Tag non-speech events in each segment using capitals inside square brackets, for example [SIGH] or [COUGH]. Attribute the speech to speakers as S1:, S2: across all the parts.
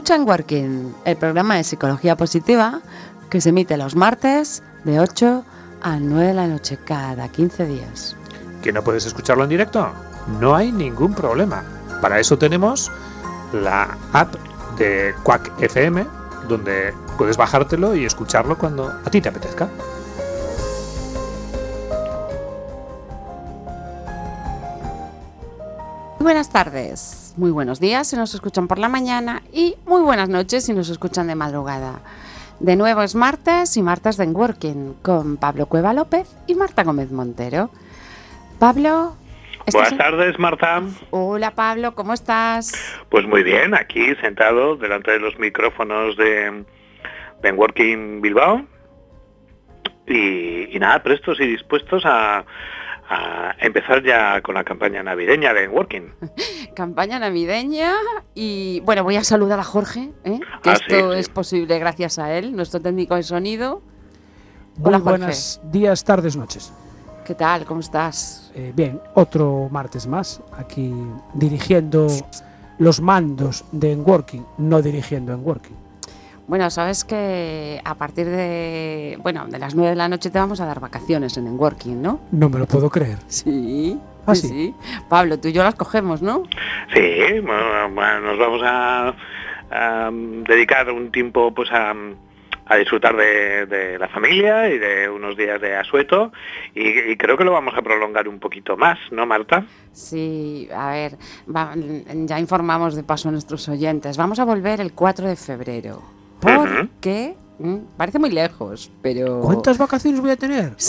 S1: Escucha en Working, el programa de psicología positiva que se emite los martes de 8 a 9 de la noche cada 15 días.
S2: ¿Que no puedes escucharlo en directo? No hay ningún problema. Para eso tenemos la app de Quack FM, donde puedes bajártelo y escucharlo cuando a ti te apetezca.
S1: buenas tardes, muy buenos días si nos escuchan por la mañana y muy buenas noches si nos escuchan de madrugada. De nuevo es martes y martes de Working con Pablo Cueva López y Marta Gómez Montero. Pablo.
S3: Buenas tardes, Marta.
S1: Hola, Pablo, ¿cómo estás?
S3: Pues muy bien, aquí sentado delante de los micrófonos de, de Working Bilbao. Y, y nada, prestos y dispuestos a, a empezar ya con la campaña navideña de Working. [LAUGHS]
S1: campaña navideña y bueno, voy a saludar a Jorge, ¿eh? que ah, esto es posible gracias a él, nuestro técnico de sonido.
S4: Hola, buenos días, tardes, noches.
S1: ¿Qué tal? ¿Cómo estás?
S4: Eh, bien, otro martes más, aquí dirigiendo los mandos de Working, no dirigiendo en Working.
S1: Bueno, sabes que a partir de, bueno, de las 9 de la noche te vamos a dar vacaciones en Working, ¿no?
S4: No me lo puedo creer.
S1: Sí. ¿Ah, sí? Pablo, tú y yo las cogemos, ¿no?
S3: Sí, bueno, nos vamos a, dedicar un tiempo pues a, disfrutar de, la familia y de unos días de asueto y, creo que lo vamos a prolongar un poquito más, ¿no, Marta?
S1: Sí, a ver, ya informamos de paso a nuestros oyentes. Vamos a volver el 4 de febrero. Porque mm, parece muy lejos, pero...
S4: ¿Cuántas vacaciones voy a tener? [LAUGHS]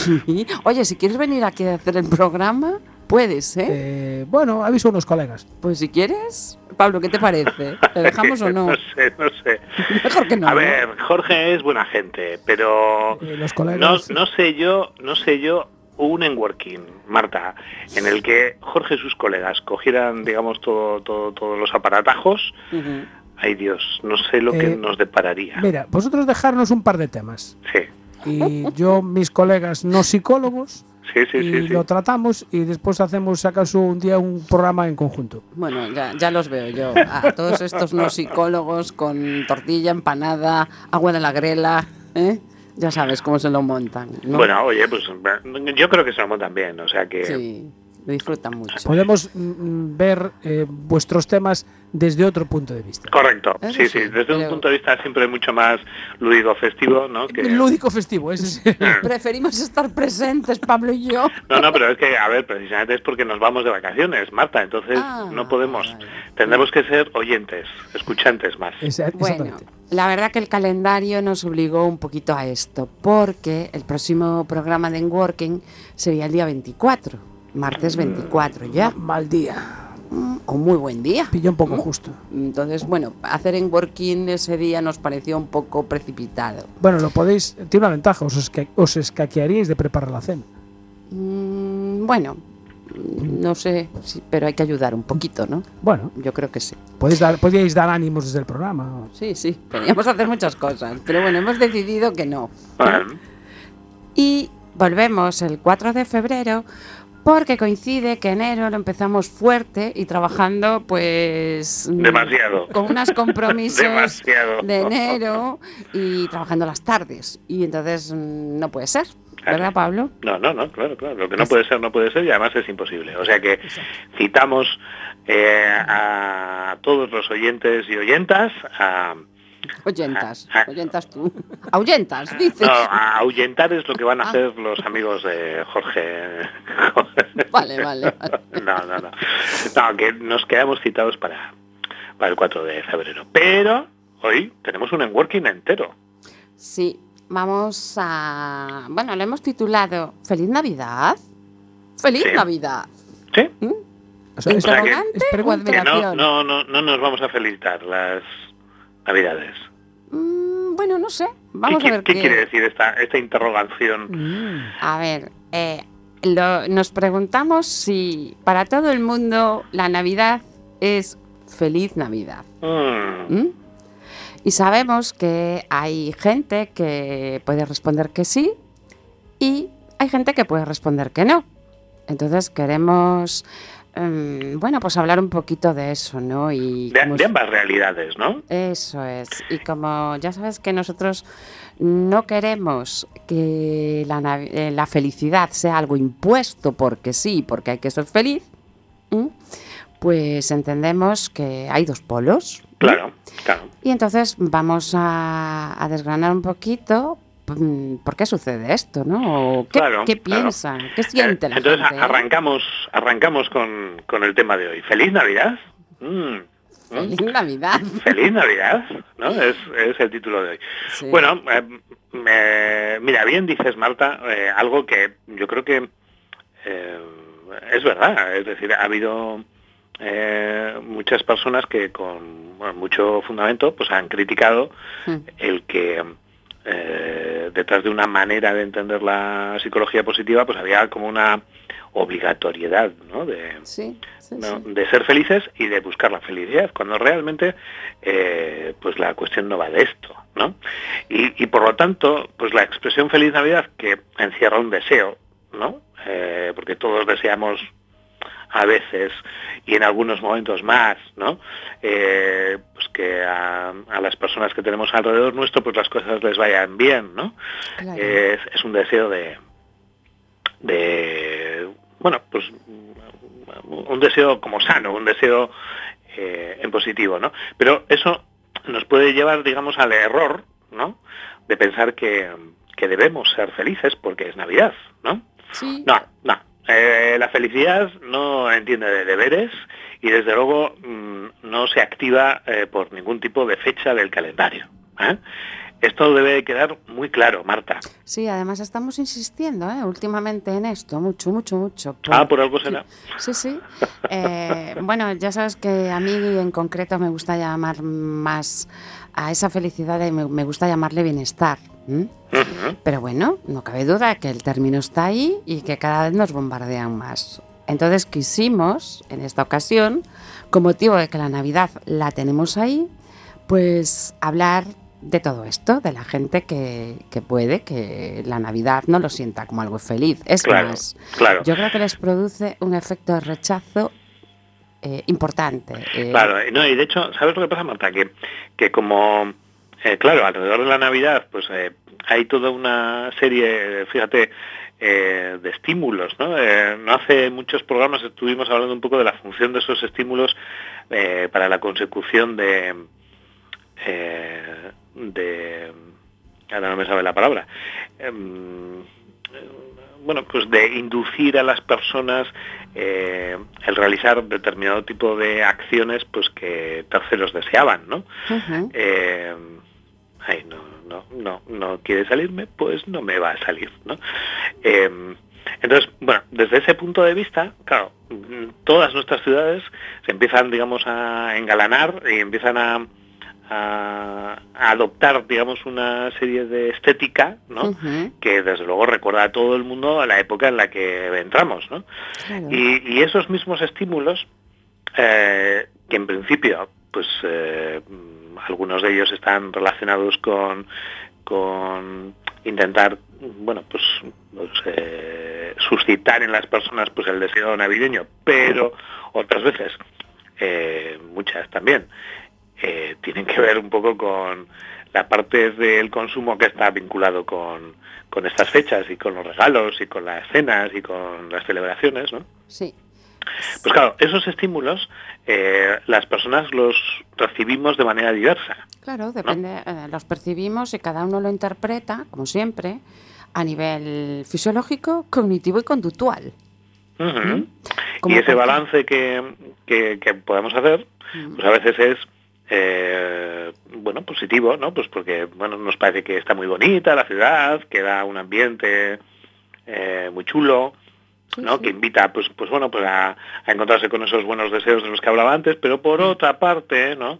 S1: Sí. Oye, si quieres venir aquí a hacer el programa, puedes, ¿eh?
S4: ¿eh? Bueno, aviso a unos colegas.
S1: Pues si quieres, Pablo, ¿qué te parece? ¿Te dejamos o no? [LAUGHS]
S3: no sé, no sé.
S1: Mejor que no.
S3: A ver, Jorge es buena gente, pero
S4: eh, los colegas...
S3: no, no sé yo, no sé yo un working, Marta, en el que Jorge y sus colegas cogieran, digamos, todo, todo, todos los aparatajos, ay Dios, no sé lo que eh, nos depararía.
S4: Mira, vosotros dejarnos un par de temas.
S3: Sí.
S4: Y yo, mis colegas no psicólogos,
S3: Sí, sí,
S4: y lo tratamos y después hacemos, acaso, un día un programa en conjunto.
S1: Bueno, ya, los veo yo. A todos estos no psicólogos con tortilla, empanada, agua de la grela, ¿eh? Ya sabes cómo se lo montan.
S3: Bueno, oye, pues yo creo que se lo montan bien, o sea que...
S1: Sí disfrutan mucho.
S4: Podemos mm, mm, ver eh, vuestros temas desde otro punto de vista.
S3: Correcto, sí, sí, desde un punto de vista siempre mucho más lúdico festivo, ¿no?
S4: Que... [LAUGHS] Lúdico festivo, es
S1: Preferimos estar presentes, Pablo y yo.
S3: No, no, pero es que, a ver, precisamente es porque nos vamos de vacaciones, Marta, entonces ah, no podemos, tendremos que ser oyentes, escuchantes más.
S1: Bueno, la verdad que el calendario nos obligó un poquito a esto, porque el próximo programa de Working sería el día 24 martes 24 ya.
S4: Mal día.
S1: Mm, o muy buen día.
S4: Pilló un poco justo.
S1: Entonces, bueno, hacer en working ese día nos pareció un poco precipitado.
S4: Bueno, lo podéis, tiene una ventaja, os, os escaquearíais de preparar la cena.
S1: Mm, bueno, no sé, pero hay que ayudar un poquito, ¿no?
S4: Bueno,
S1: yo creo que sí.
S4: Podéis dar, podíais dar ánimos desde el programa.
S1: Sí, sí, podríamos hacer muchas cosas, pero bueno, hemos decidido que no. Y volvemos el 4 de febrero porque coincide que enero lo empezamos fuerte y trabajando pues
S3: demasiado.
S1: con unos [LAUGHS] compromisos de enero y trabajando las tardes. Y entonces mm, no puede ser ¿verdad Pablo?
S3: No, no, no, claro, claro, lo que no puede ser no puede ser y además es imposible, o sea que citamos eh, a todos los oyentes y oyentas a
S1: Oyentas, [LAUGHS] oyentas tú. [LAUGHS] Ahuyentas, dices.
S3: No, ahuyentar es lo que van a ah. hacer los amigos de Jorge. [LAUGHS]
S1: Vale, vale,
S3: No, no, no. No, que nos quedamos citados para, para el 4 de febrero. Pero hoy tenemos un working entero.
S1: Sí, vamos a... Bueno, lo hemos titulado Feliz Navidad. Feliz Navidad.
S3: ¿Sí? ¿Mm?
S1: O sea,
S3: no, no, no, no nos vamos a felicitar las Navidades?
S1: Mm, bueno, no sé. Vamos
S3: ¿Qué,
S1: a ver
S3: qué, quiere decir esta, esta interrogación.
S1: Mm. A ver, eh, nos preguntamos si para todo el mundo la Navidad es feliz Navidad.
S3: Mm.
S1: Y sabemos que hay gente que puede responder que sí y hay gente que puede responder que no. Entonces queremos, em, bueno, pues hablar un poquito de eso, ¿no? Y
S3: De, ambas realidades, ¿no?
S1: Eso es. Y como ya sabes que nosotros no queremos que la, eh, la felicidad sea algo impuesto porque sí, porque hay que ser feliz, pues entendemos que hay dos polos.
S3: Claro, claro.
S1: Y entonces vamos a, a desgranar un poquito por qué sucede esto, ¿no? ¿Qué,
S3: Claro,
S1: qué
S3: claro.
S1: piensa? ¿Qué siente
S3: Eh,
S1: la
S3: Entonces
S1: gente?
S3: a- arrancamos, arrancamos con, con el tema de hoy. ¡Feliz Navidad! Mm, mm.
S1: Feliz Navidad. [LAUGHS]
S3: Feliz Navidad, ¿no? [LAUGHS] Es, es el título de hoy.
S1: Sí.
S3: Bueno, eh, eh, mira, bien dices, Marta, eh, algo que yo creo que eh, es verdad. Es decir, ha habido eh, muchas personas que con bueno, mucho fundamento pues han criticado
S1: Mm.
S3: el que eh, detrás de una manera de entender la psicología positiva pues había como una obligatoriedad ¿no? de,
S1: Sí, sí,
S3: ¿no?
S1: sí.
S3: de ser felices y de buscar la felicidad, cuando realmente eh, pues la cuestión no va de esto, ¿no? Y, y por lo tanto, pues la expresión feliz Navidad que encierra un deseo, ¿no? Eh, porque todos deseamos a veces y en algunos momentos más, ¿no? Eh, pues que a, a las personas que tenemos alrededor nuestro pues las cosas les vayan bien, ¿no?
S1: Claro.
S3: es, es un deseo de, de bueno, pues un deseo como sano, un deseo eh, en positivo, ¿no? Pero eso nos puede llevar, digamos, al error, ¿no? De pensar que, que debemos ser felices porque es Navidad, ¿no?
S1: Sí.
S3: No, no. Eh, la felicidad no entiende de deberes y desde luego mm, no se activa eh, por ningún tipo de fecha del calendario. ¿eh? Esto debe quedar muy claro, Marta.
S1: Sí, además estamos insistiendo ¿eh? últimamente en esto, mucho, mucho, mucho.
S3: Ah, por algo será.
S1: Sí, sí. Eh, [LAUGHS] bueno, ya sabes que a mí en concreto me gusta llamar más a esa felicidad y me gusta llamarle bienestar. Pero bueno, no cabe duda que el término está ahí y que cada vez nos bombardean más. Entonces quisimos, en esta ocasión, con motivo de que la Navidad la tenemos ahí, pues hablar de todo esto, de la gente que, que puede que la Navidad no lo sienta como algo feliz. Es
S3: Claro,
S1: más,
S3: claro.
S1: yo creo que les produce un efecto de rechazo eh, importante. eh,
S3: Claro, no, y de hecho, ¿sabes lo que pasa, Marta? Que, que como, eh, claro, alrededor de la Navidad, pues eh, hay toda una serie, fíjate, eh, de estímulos, ¿no? Eh, no hace muchos programas estuvimos hablando un poco de la función de esos estímulos para la consecución de, de, ahora no me sabe la palabra, Em, bueno, pues de inducir a las personas eh, el realizar determinado tipo de acciones pues que terceros deseaban, ¿no? Eh, ay, no, no, no, no quiere salirme, pues no me va a salir, ¿no? Eh, entonces, bueno, desde ese punto de vista, claro, todas nuestras ciudades se empiezan, digamos, a engalanar y empiezan a, adoptar, digamos, una serie de estética, ¿no? Que desde luego recuerda a todo el mundo a la época en la que entramos, ¿no?
S1: claro.
S3: Y, y esos mismos estímulos, eh, que en principio, pues eh, algunos de ellos están relacionados con, con intentar, bueno, pues, pues, eh, suscitar en las personas pues el deseo navideño, pero otras veces, eh, muchas también, eh, tienen que ver un poco con la parte del consumo que está vinculado con, con estas fechas y con los regalos y con las cenas y con las celebraciones, ¿no?
S1: Sí.
S3: Pues claro, esos estímulos eh, las personas los recibimos de manera diversa.
S1: Claro, depende, eh, los percibimos y cada uno lo interpreta, como siempre, a nivel fisiológico, cognitivo y conductual. ¿Mm?
S3: Y ese balance que, que- que podemos hacer,
S1: Mm.
S3: pues a veces es eh, bueno positivo, ¿no? Pues porque bueno nos parece que está muy bonita la ciudad, que da un ambiente eh, muy chulo, ¿no?
S1: sí.
S3: Que invita, pues, pues bueno, pues a, a encontrarse con esos buenos deseos de los que hablaba antes, pero por otra parte, ¿no?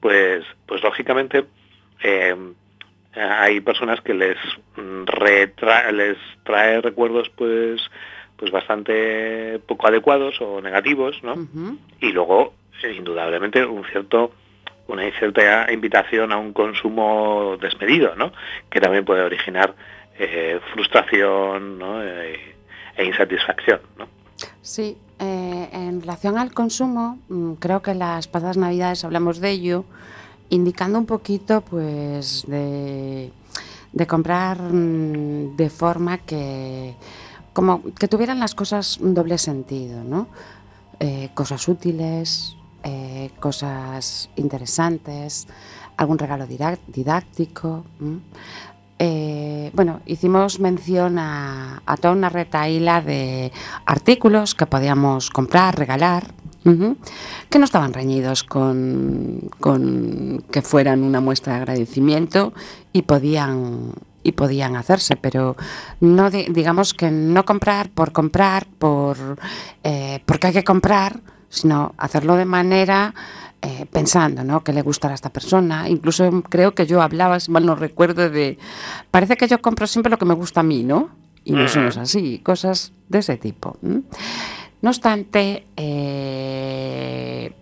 S3: Pues, pues lógicamente eh, hay personas que les mm, retra- les trae recuerdos, pues, pues bastante poco adecuados o negativos, ¿no? Y luego, eh, indudablemente, un cierto una cierta invitación a un consumo desmedido, ¿no? Que también puede originar eh, frustración, ¿no? Eh, e insatisfacción, ¿no?
S1: Sí, eh, en relación al consumo, mm, creo que las pasadas navidades hablamos de ello, indicando un poquito pues de, comprar mm, de forma que como que tuvieran las cosas un doble sentido, ¿no? Eh, cosas útiles, eh, cosas interesantes, algún regalo didá- didáctico. Eh, bueno, hicimos mención a, toda una retaíla de artículos que podíamos comprar, regalar, que no estaban reñidos con, con que fueran una muestra de agradecimiento y podían y podían hacerse, pero no di- digamos que no comprar por comprar, por eh, porque hay que comprar, sino hacerlo de manera eh, pensando, ¿no? Que le gustará a esta persona. Incluso creo que yo hablaba, si mal no recuerdo, de parece que yo compro siempre lo que me gusta a mí, ¿no? Y no no es así, cosas de ese tipo. No obstante, eh,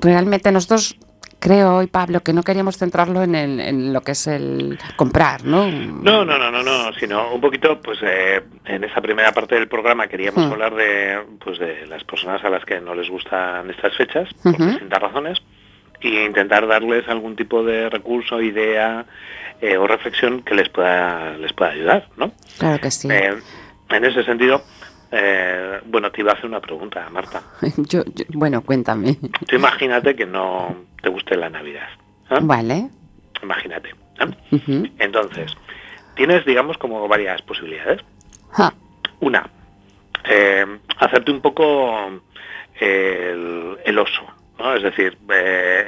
S1: realmente nosotros creo hoy, Pablo, que no queríamos centrarlo en, el- en lo que es el comprar, ¿no?
S3: No, no, no, no, no, sino un poquito, pues eh, en esa primera parte del programa queríamos
S1: Hmm.
S3: hablar de, pues de las personas a las que no les gustan estas fechas, por
S1: Ujú.
S3: distintas razones, y intentar darles algún tipo de recurso, idea eh, o reflexión que les pueda, les pueda ayudar, ¿no?
S1: Claro que sí.
S3: Eh, en ese sentido, eh, bueno, te iba a hacer una pregunta, Marta. [LAUGHS]
S1: Yo- yo- bueno, cuéntame.
S3: Tú imagínate que no te guste la Navidad. ¿eh?
S1: Vale.
S3: Imagínate. ¿eh? Entonces, tienes, digamos, como varias posibilidades. Una, hacerte un poco el, el oso, ¿no? Es decir,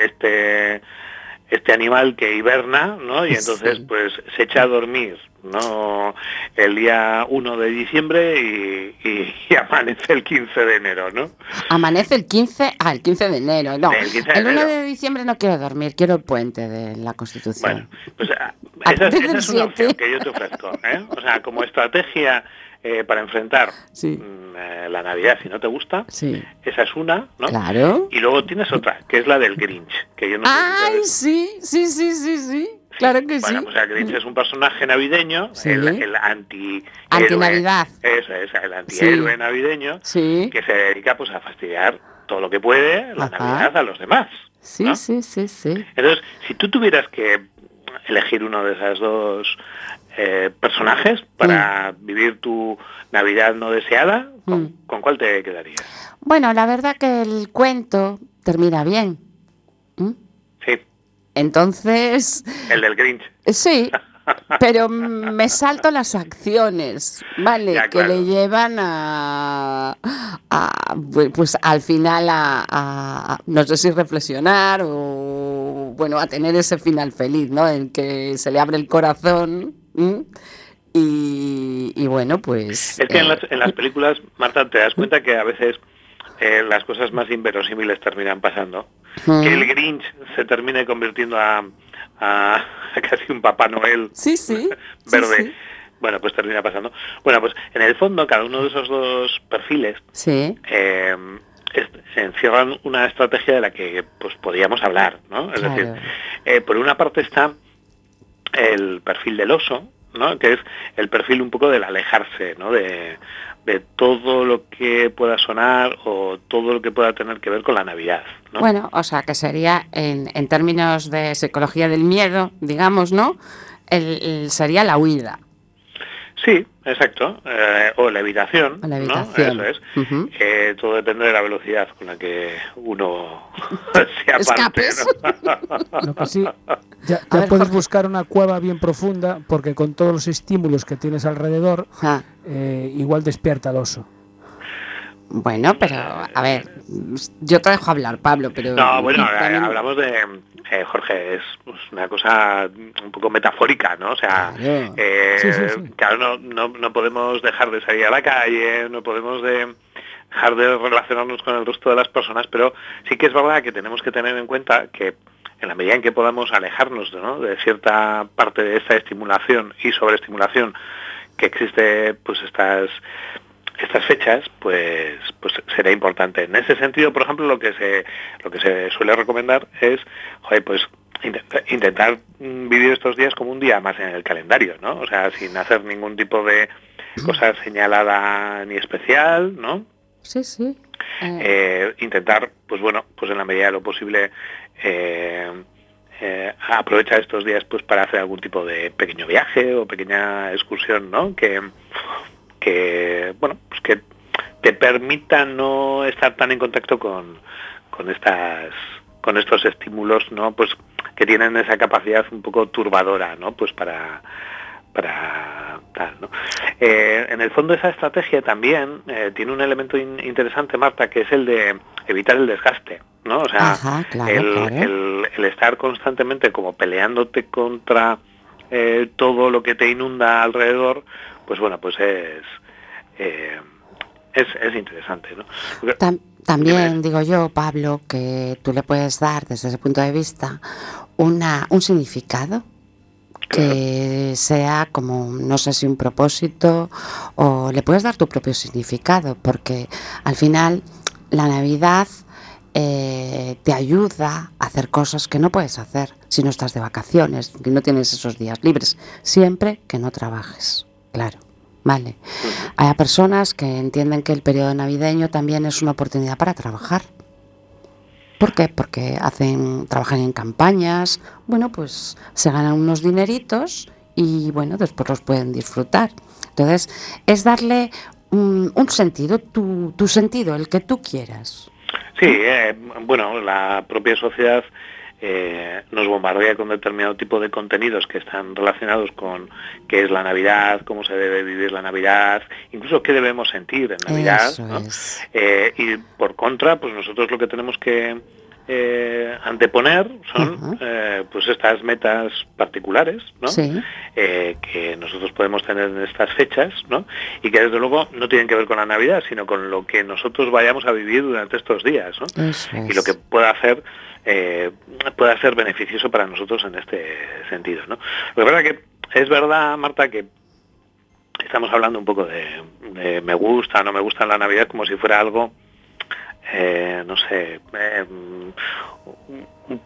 S3: este este animal que hiberna, ¿no? Y entonces, pues, se echa a dormir, ¿no? El día 1 de diciembre y, y- y [LAUGHS] amanece el 15 de enero, ¿no?
S1: Amanece el 15, ah, el 15 de enero, no.
S3: El 15 de
S1: el 1
S3: enero.
S1: de diciembre no quiero dormir, quiero el puente de la Constitución.
S3: Bueno, pues ah, esa, esa es una opción que yo te ofrezco, ¿eh? O sea, como estrategia eh, para enfrentar
S1: Sí.
S3: mm, eh, la Navidad si no te gusta,
S1: Sí,
S3: esa es una, ¿no?
S1: claro.
S3: Y luego tienes otra, que es la del Grinch, que yo no sé si
S1: Ay, sí, sí, sí, sí, sí. Claro que
S3: Bueno,
S1: sí.
S3: pues el Grinch es un personaje navideño,
S1: Sí.
S3: el, el anti
S1: Antinavidad.
S3: Eso es, el antihéroe navideño, que se dedica pues a fastidiar todo lo que puede la
S1: Ajá.
S3: Navidad a los demás.
S1: sí,
S3: ¿no?
S1: sí, sí, sí.
S3: Entonces, si tú tuvieras que elegir uno de esas dos eh, personajes para vivir tu Navidad no deseada, ¿con,
S1: Mm.
S3: con cuál te quedarías?
S1: Bueno, la verdad que el cuento termina bien. ¿Mm?
S3: Sí,
S1: Entonces,
S3: el del Grinch.
S1: sí, [LAUGHS] pero me salto las acciones, ¿vale?
S3: Ya,
S1: que le llevan a, a, pues al final a, a- no sé si reflexionar o bueno, a tener ese final feliz, ¿no? En que se le abre el corazón ¿m? y, y bueno, pues
S3: Es que en
S1: eh,
S3: las, en las películas, Marta, te das cuenta que a veces eh, las cosas más inverosímiles terminan pasando.
S1: mm,
S3: Que el Grinch se termine convirtiendo a, a- a [LAUGHS] casi un Papá Noel
S1: sí, [LAUGHS] sí,
S3: verde.
S1: sí.
S3: Bueno, pues termina pasando. Bueno, pues en el fondo cada uno de esos dos perfiles
S1: Sí,
S3: eh, es- encierran una estrategia de la que pues podríamos hablar, ¿no? Es
S1: Claro.
S3: decir, eh, por una parte está el perfil del oso, ¿no? Que es el perfil un poco del alejarse, ¿no? De, de todo lo que pueda sonar o todo lo que pueda tener que ver con la Navidad, ¿no?
S1: Bueno, o sea, que sería en, en términos de psicología del miedo, digamos, ¿no? El, el- sería la huida.
S3: Sí, exacto. eh, o la evitación,
S1: O la
S3: ¿no?
S1: evitación.
S3: Eso es. Eh, todo depende de la velocidad con la que uno [LAUGHS] [LAUGHS] se aparte,
S1: Escapes.
S3: ¿no? [LAUGHS]
S4: Lo que sí, ya, ya
S1: ver,
S4: puedes
S1: Jorge.
S4: buscar una cueva bien profunda porque con todos los estímulos que tienes alrededor,
S1: Ah,
S4: eh, igual despierta al oso.
S1: Bueno, pero a ver, yo te dejo hablar, Pablo, pero...
S3: No, bueno, eh,
S1: también-
S3: hablamos de, eh, Jorge, es pues, una cosa un poco metafórica, ¿no? O sea,
S1: Claro.
S3: eh,
S4: Sí, sí, sí.
S3: claro, no, no, no podemos dejar de salir a la calle, no podemos de dejar de relacionarnos con el resto de las personas, pero sí que es verdad que tenemos que tener en cuenta que en la medida en que podamos alejarnos ¿no? de cierta parte de esta estimulación y sobreestimulación que existe pues estas estas fechas pues pues será importante en ese sentido por ejemplo lo que se lo que se suele recomendar es joder, pues intenta- intentar mm, vivir estos días como un día más en el calendario no o sea sin hacer ningún tipo de cosa señalada ni especial no
S1: Sí, sí. Eh,
S3: intentar, pues bueno, pues en la medida de lo posible eh, eh, aprovechar estos días pues para hacer algún tipo de pequeño viaje o pequeña excursión, ¿no? Que, que bueno, pues que te permita no estar tan en contacto con, con estas con estos estímulos, ¿no? Pues que tienen esa capacidad un poco turbadora, ¿no? Pues para para tal, ¿no? Eh, en el fondo esa estrategia también eh, tiene un elemento in- interesante, Marta, que es el de evitar el desgaste, ¿no? O sea,
S1: Ajá, claro,
S3: el,
S1: claro.
S3: el- el estar constantemente como peleándote contra eh, todo lo que te inunda alrededor, pues bueno, pues es eh, es, es interesante, ¿no? Porque-
S1: también digo yo, Pablo, que tú le puedes dar desde ese punto de vista una, un significado que sea como, no sé si un propósito o le puedes dar tu propio significado, porque al final la Navidad eh, te ayuda a hacer cosas que no puedes hacer si no estás de vacaciones, que no tienes esos días libres, siempre que no trabajes, claro. Vale. Hay personas que entienden que el periodo navideño también es una oportunidad para trabajar. ¿Por qué? Porque hacen, trabajan en campañas, bueno, pues se ganan unos dineritos y bueno, después los pueden disfrutar. Entonces, es darle un, un sentido, tu, tu sentido, el que tú quieras.
S3: Sí, eh, bueno, la propia sociedad eh, nos bombardea con determinado tipo de contenidos que están relacionados con qué es la Navidad, cómo se debe vivir la Navidad, incluso qué debemos sentir en Navidad. ¿no? Eh, y por contra, pues nosotros lo que tenemos que eh, anteponer son eh, pues estas metas particulares, ¿no?
S1: Sí,
S3: eh, que nosotros podemos tener en estas fechas, ¿no? Y que desde luego no tienen que ver con la Navidad, sino con lo que nosotros vayamos a vivir durante estos días. Y lo que pueda hacer eh, pueda ser beneficioso para nosotros en este sentido, ¿no? Lo que pasa que es verdad, Marta, que estamos hablando un poco de, de me gusta, no me gusta la Navidad como si fuera algo eh, no sé, eh, un-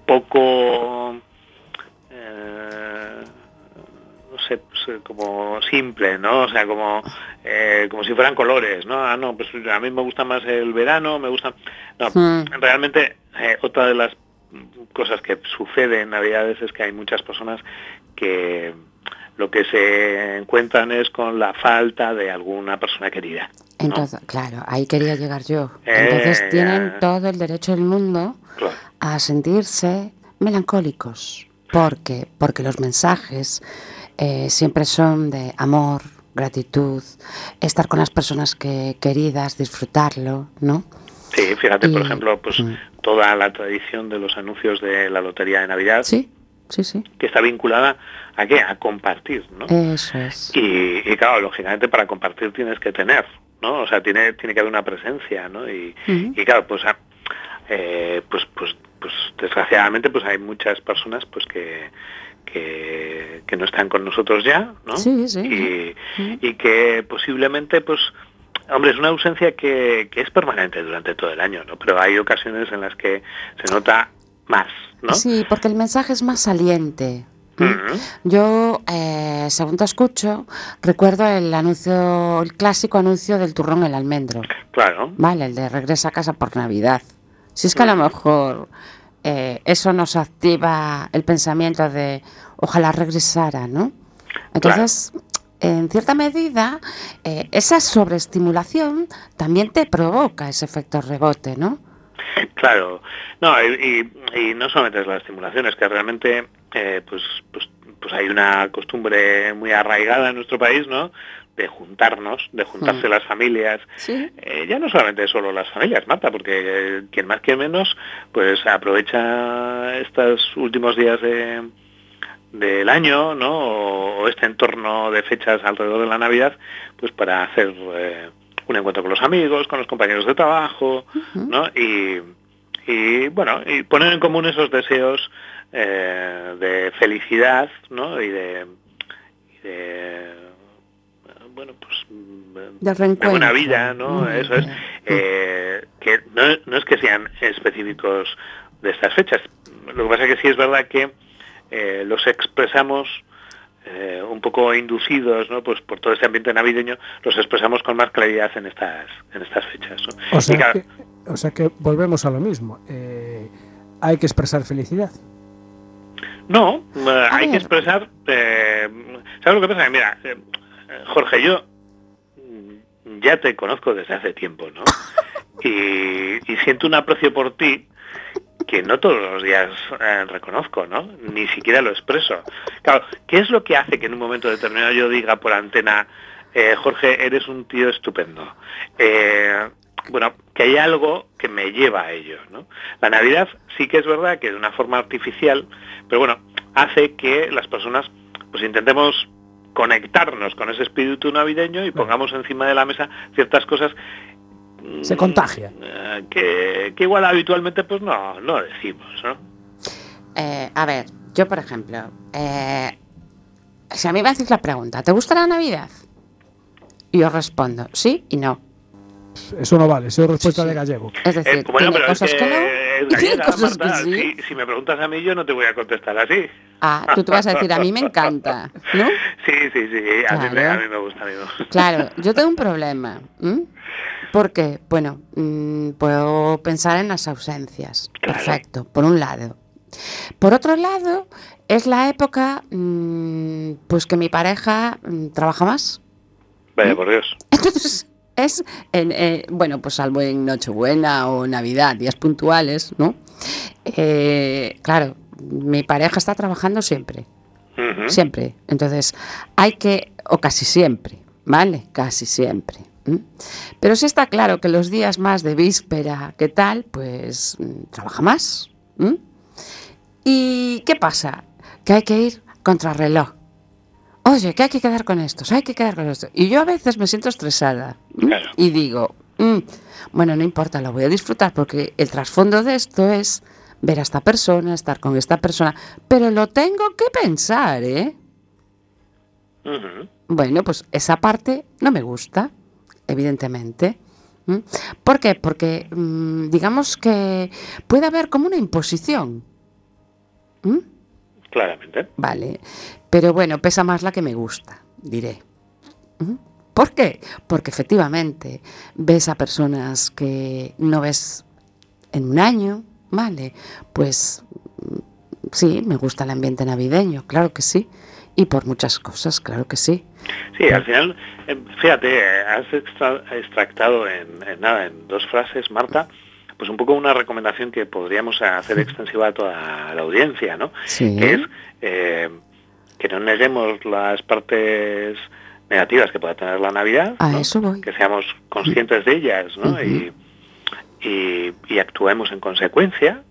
S3: poco, eh, no sé, pues, como simple, ¿no? O sea, como, eh, como si fueran colores, ¿no? Ah, no, pues a mí me gusta más el verano, me gusta... No,
S1: Mm.
S3: realmente otra de las cosas que sucede en Navidades es que hay muchas personas que lo que se encuentran es con la falta de alguna persona querida. ¿no?
S1: Entonces, claro, ahí quería llegar yo. Entonces
S3: Eh,
S1: tienen todo el derecho del mundo
S3: Claro.
S1: a sentirse melancólicos. ¿Por qué? Porque los mensajes eh, siempre son de amor, gratitud, estar con las personas que queridas, disfrutarlo, ¿no?
S3: Sí, fíjate, por ejemplo, pues
S1: Mm.
S3: Toda la tradición de los anuncios de la Lotería de Navidad,
S1: Sí, sí, sí.
S3: que está vinculada a qué? A compartir, ¿no?
S1: Eso es.
S3: Y, y claro, lógicamente para compartir tienes que tener, ¿no? O sea, tiene, tiene que haber una presencia, ¿no? Y, y claro, pues, ah, eh, pues, pues, pues desgraciadamente pues hay muchas personas pues que, que, que no están con nosotros ya, ¿no?
S1: Sí, sí.
S3: Y,
S1: Ujú.
S3: y que posiblemente pues hombre es una ausencia que, que es permanente durante todo el año no pero hay ocasiones en las que se nota más no
S1: Sí, porque el mensaje es más saliente. ¿m?
S3: Ujú.
S1: Yo, eh, según te escucho, recuerdo el anuncio, el clásico anuncio del turrón el almendro.
S3: claro
S1: Vale, el de regresa a casa por Navidad. Si es que a lo mejor eh, eso nos activa el pensamiento de ojalá regresara, ¿no? Entonces, en cierta medida, eh, esa sobreestimulación también te provoca ese efecto rebote, ¿no?
S3: Claro, no, y, y- y no solamente es la estimulación, es que realmente eh, pues, pues, pues hay una costumbre muy arraigada en nuestro país, ¿no? De juntarnos, de juntarse
S1: Mm.
S3: las familias.
S1: Sí.
S3: Eh, ya no solamente solo las familias, Marta, porque eh, quien más que menos, pues aprovecha estos últimos días de, del año, ¿no? O, este entorno de fechas alrededor de la Navidad, pues para hacer eh, un encuentro con los amigos, con los compañeros de trabajo, ¿no? Y, y, bueno, y poner en común esos deseos eh, de felicidad, ¿no? Y de, y de, bueno, pues
S1: De
S3: de buena vida, ¿no? Eso es, eh, que no, no es que sean específicos de estas fechas. Lo que pasa es que sí es verdad que eh, los expresamos eh, un poco inducidos ¿no? pues por todo este ambiente navideño, los expresamos con más claridad en estas, en estas fechas. ¿no?
S4: O sea,
S3: claro,
S4: que, o sea que volvemos a lo mismo. Eh, hay que expresar felicidad.
S3: No, eh, hay
S1: ver.
S3: que expresar. ¿Sabes lo que pasa? Mira, Jorge, yo ya te conozco desde hace tiempo, ¿no? [LAUGHS] Y, y siento un aprecio por ti que no todos los días eh, reconozco, ¿no? Ni siquiera lo expreso. Claro, ¿qué es lo que hace que en un momento determinado yo diga por antena, eh, Jorge, eres un tío estupendo? Eh, bueno, que hay algo que me lleva a ello, ¿no? La Navidad sí que es verdad que de una forma artificial, pero bueno, hace que las personas pues intentemos conectarnos con ese espíritu navideño y pongamos encima de la mesa ciertas cosas
S4: Se
S3: mm,
S4: contagia.
S3: eh, que, que igual habitualmente pues no, no decimos, ¿no?
S1: Eh, a ver, yo por ejemplo, eh, si a mí me haces la pregunta, ¿te gusta la Navidad? Y yo respondo, sí y no.
S4: Eso no vale, eso es respuesta
S1: Sí, sí.
S4: de gallego.
S1: Es decir,
S3: Eh, bueno,
S1: tiene
S3: pero es
S1: cosas que, no y tiene cosas
S3: Marta.
S1: que sí.
S3: Si, si me preguntas a mí, yo no te voy a contestar así.
S1: Ah, tú te vas a decir, a mí me encanta, ¿no? [LAUGHS]
S3: Sí, sí, sí, a, mí, me,
S1: Claro.
S3: a mí me gusta, a mí me gusta.
S1: Claro, yo tengo un problema. ¿m? Porque, bueno, mm, puedo pensar en las ausencias.
S3: Claro.
S1: Perfecto, por un lado. Por otro lado, es la época, mm, pues que mi pareja mm, trabaja más.
S3: Vaya, por Dios.
S1: Entonces, es, en, eh, bueno, pues salvo en Nochebuena o Navidad, días puntuales, ¿no? Eh, claro, mi pareja está trabajando siempre, siempre. Entonces, hay que, o casi siempre, ¿vale? Casi siempre. Pero sí está claro que los días más de víspera, ¿qué tal? Pues mm, trabaja más. ¿Y qué pasa? Que hay que ir contra reloj. Oye, que hay que quedar con estos, hay que quedar con esto. Y yo a veces me siento estresada. Y digo, mm, bueno, no importa, lo voy a disfrutar porque el trasfondo de esto es ver a esta persona, estar con esta persona. Pero lo tengo que pensar, ¿eh? Bueno, pues esa parte no me gusta, evidentemente. ¿Por qué? Porque mm, digamos que puede haber como una imposición.
S3: Claramente.
S1: Vale, pero bueno, pesa más la que me gusta, diré. ¿Mm? ¿Por qué? Porque efectivamente ves a personas que no ves en un año, ¿vale? Pues mm, sí, me gusta el ambiente navideño, claro que sí. Y por muchas cosas, claro que sí.
S3: Sí, al final, eh, fíjate, has extra- extractado en, en nada, en dos frases, Marta, pues un poco una recomendación que podríamos hacer extensiva a toda la audiencia, ¿no?
S1: Sí.
S3: Que es eh, que no neguemos las partes negativas que pueda tener la Navidad,
S1: A
S3: ¿no?
S1: eso voy.
S3: que seamos conscientes de ellas, ¿no? Y, y actuemos en consecuencia,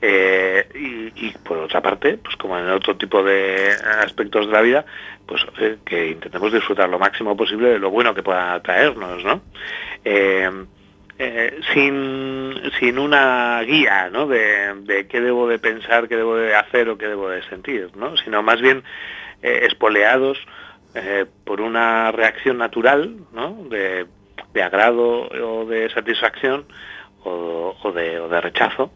S3: Eh, y, y por otra parte, pues como en otro tipo de aspectos de la vida, pues eh, que intentemos disfrutar lo máximo posible de lo bueno que pueda traernos, ¿no? Eh, sin, sin una guía, ¿no? De, de qué debo de pensar, qué debo de hacer o qué debo de sentir, ¿no? Sino más bien espoleados por una reacción natural, ¿no? De, de agrado o de satisfacción o, o de, o de rechazo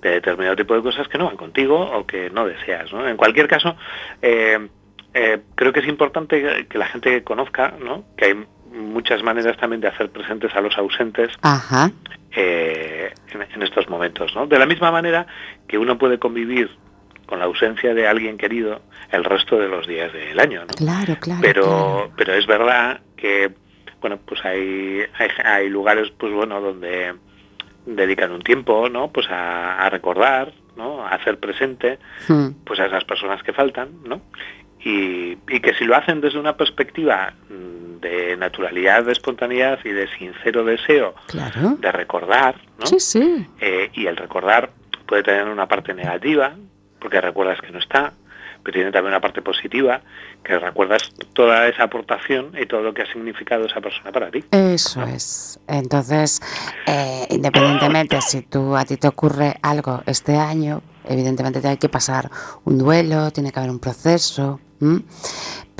S3: de determinado tipo de cosas que no van contigo o que no deseas. ¿no? En cualquier caso, eh, eh, creo que es importante que- la gente conozca ¿no? que hay muchas maneras también de hacer presentes a los ausentes
S1: Ajá.
S3: eh, en, en estos momentos. ¿no? De la misma manera que uno puede convivir con la ausencia de alguien querido el resto de los días del año. ¿no?
S1: Claro, claro.
S3: pero
S1: claro.
S3: pero es verdad que bueno pues hay hay, hay lugares pues bueno donde dedican un tiempo no pues a, a recordar no a hacer presente
S1: Hmm.
S3: pues a esas personas que faltan no y, y que si lo hacen desde una perspectiva mm, de naturalidad de espontaneidad y de sincero deseo
S1: Claro.
S3: de recordar no
S1: Sí, sí.
S3: eh, y el recordar puede tener una parte negativa, porque recuerdas que no está, pero tiene también una parte positiva, que recuerdas toda esa aportación y todo lo que ha significado esa persona para ti.
S1: Eso es. Entonces, eh, independientemente si tú a ti te ocurre algo este año, evidentemente tiene que pasar un duelo, tiene que haber un proceso. ¿m?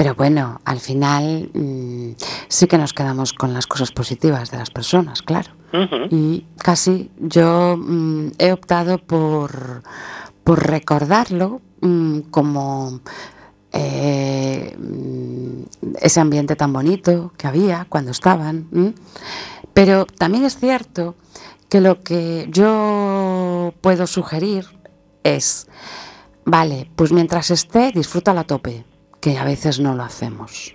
S1: Pero bueno, al final mm, sí que nos quedamos con las cosas positivas de las personas, claro. Y casi yo mm, he optado por, por recordarlo mm, como eh, mm, ese ambiente tan bonito que había cuando estaban. Pero también es cierto que lo que yo puedo sugerir es, vale, pues mientras esté, disfruta a tope, que a veces no lo hacemos.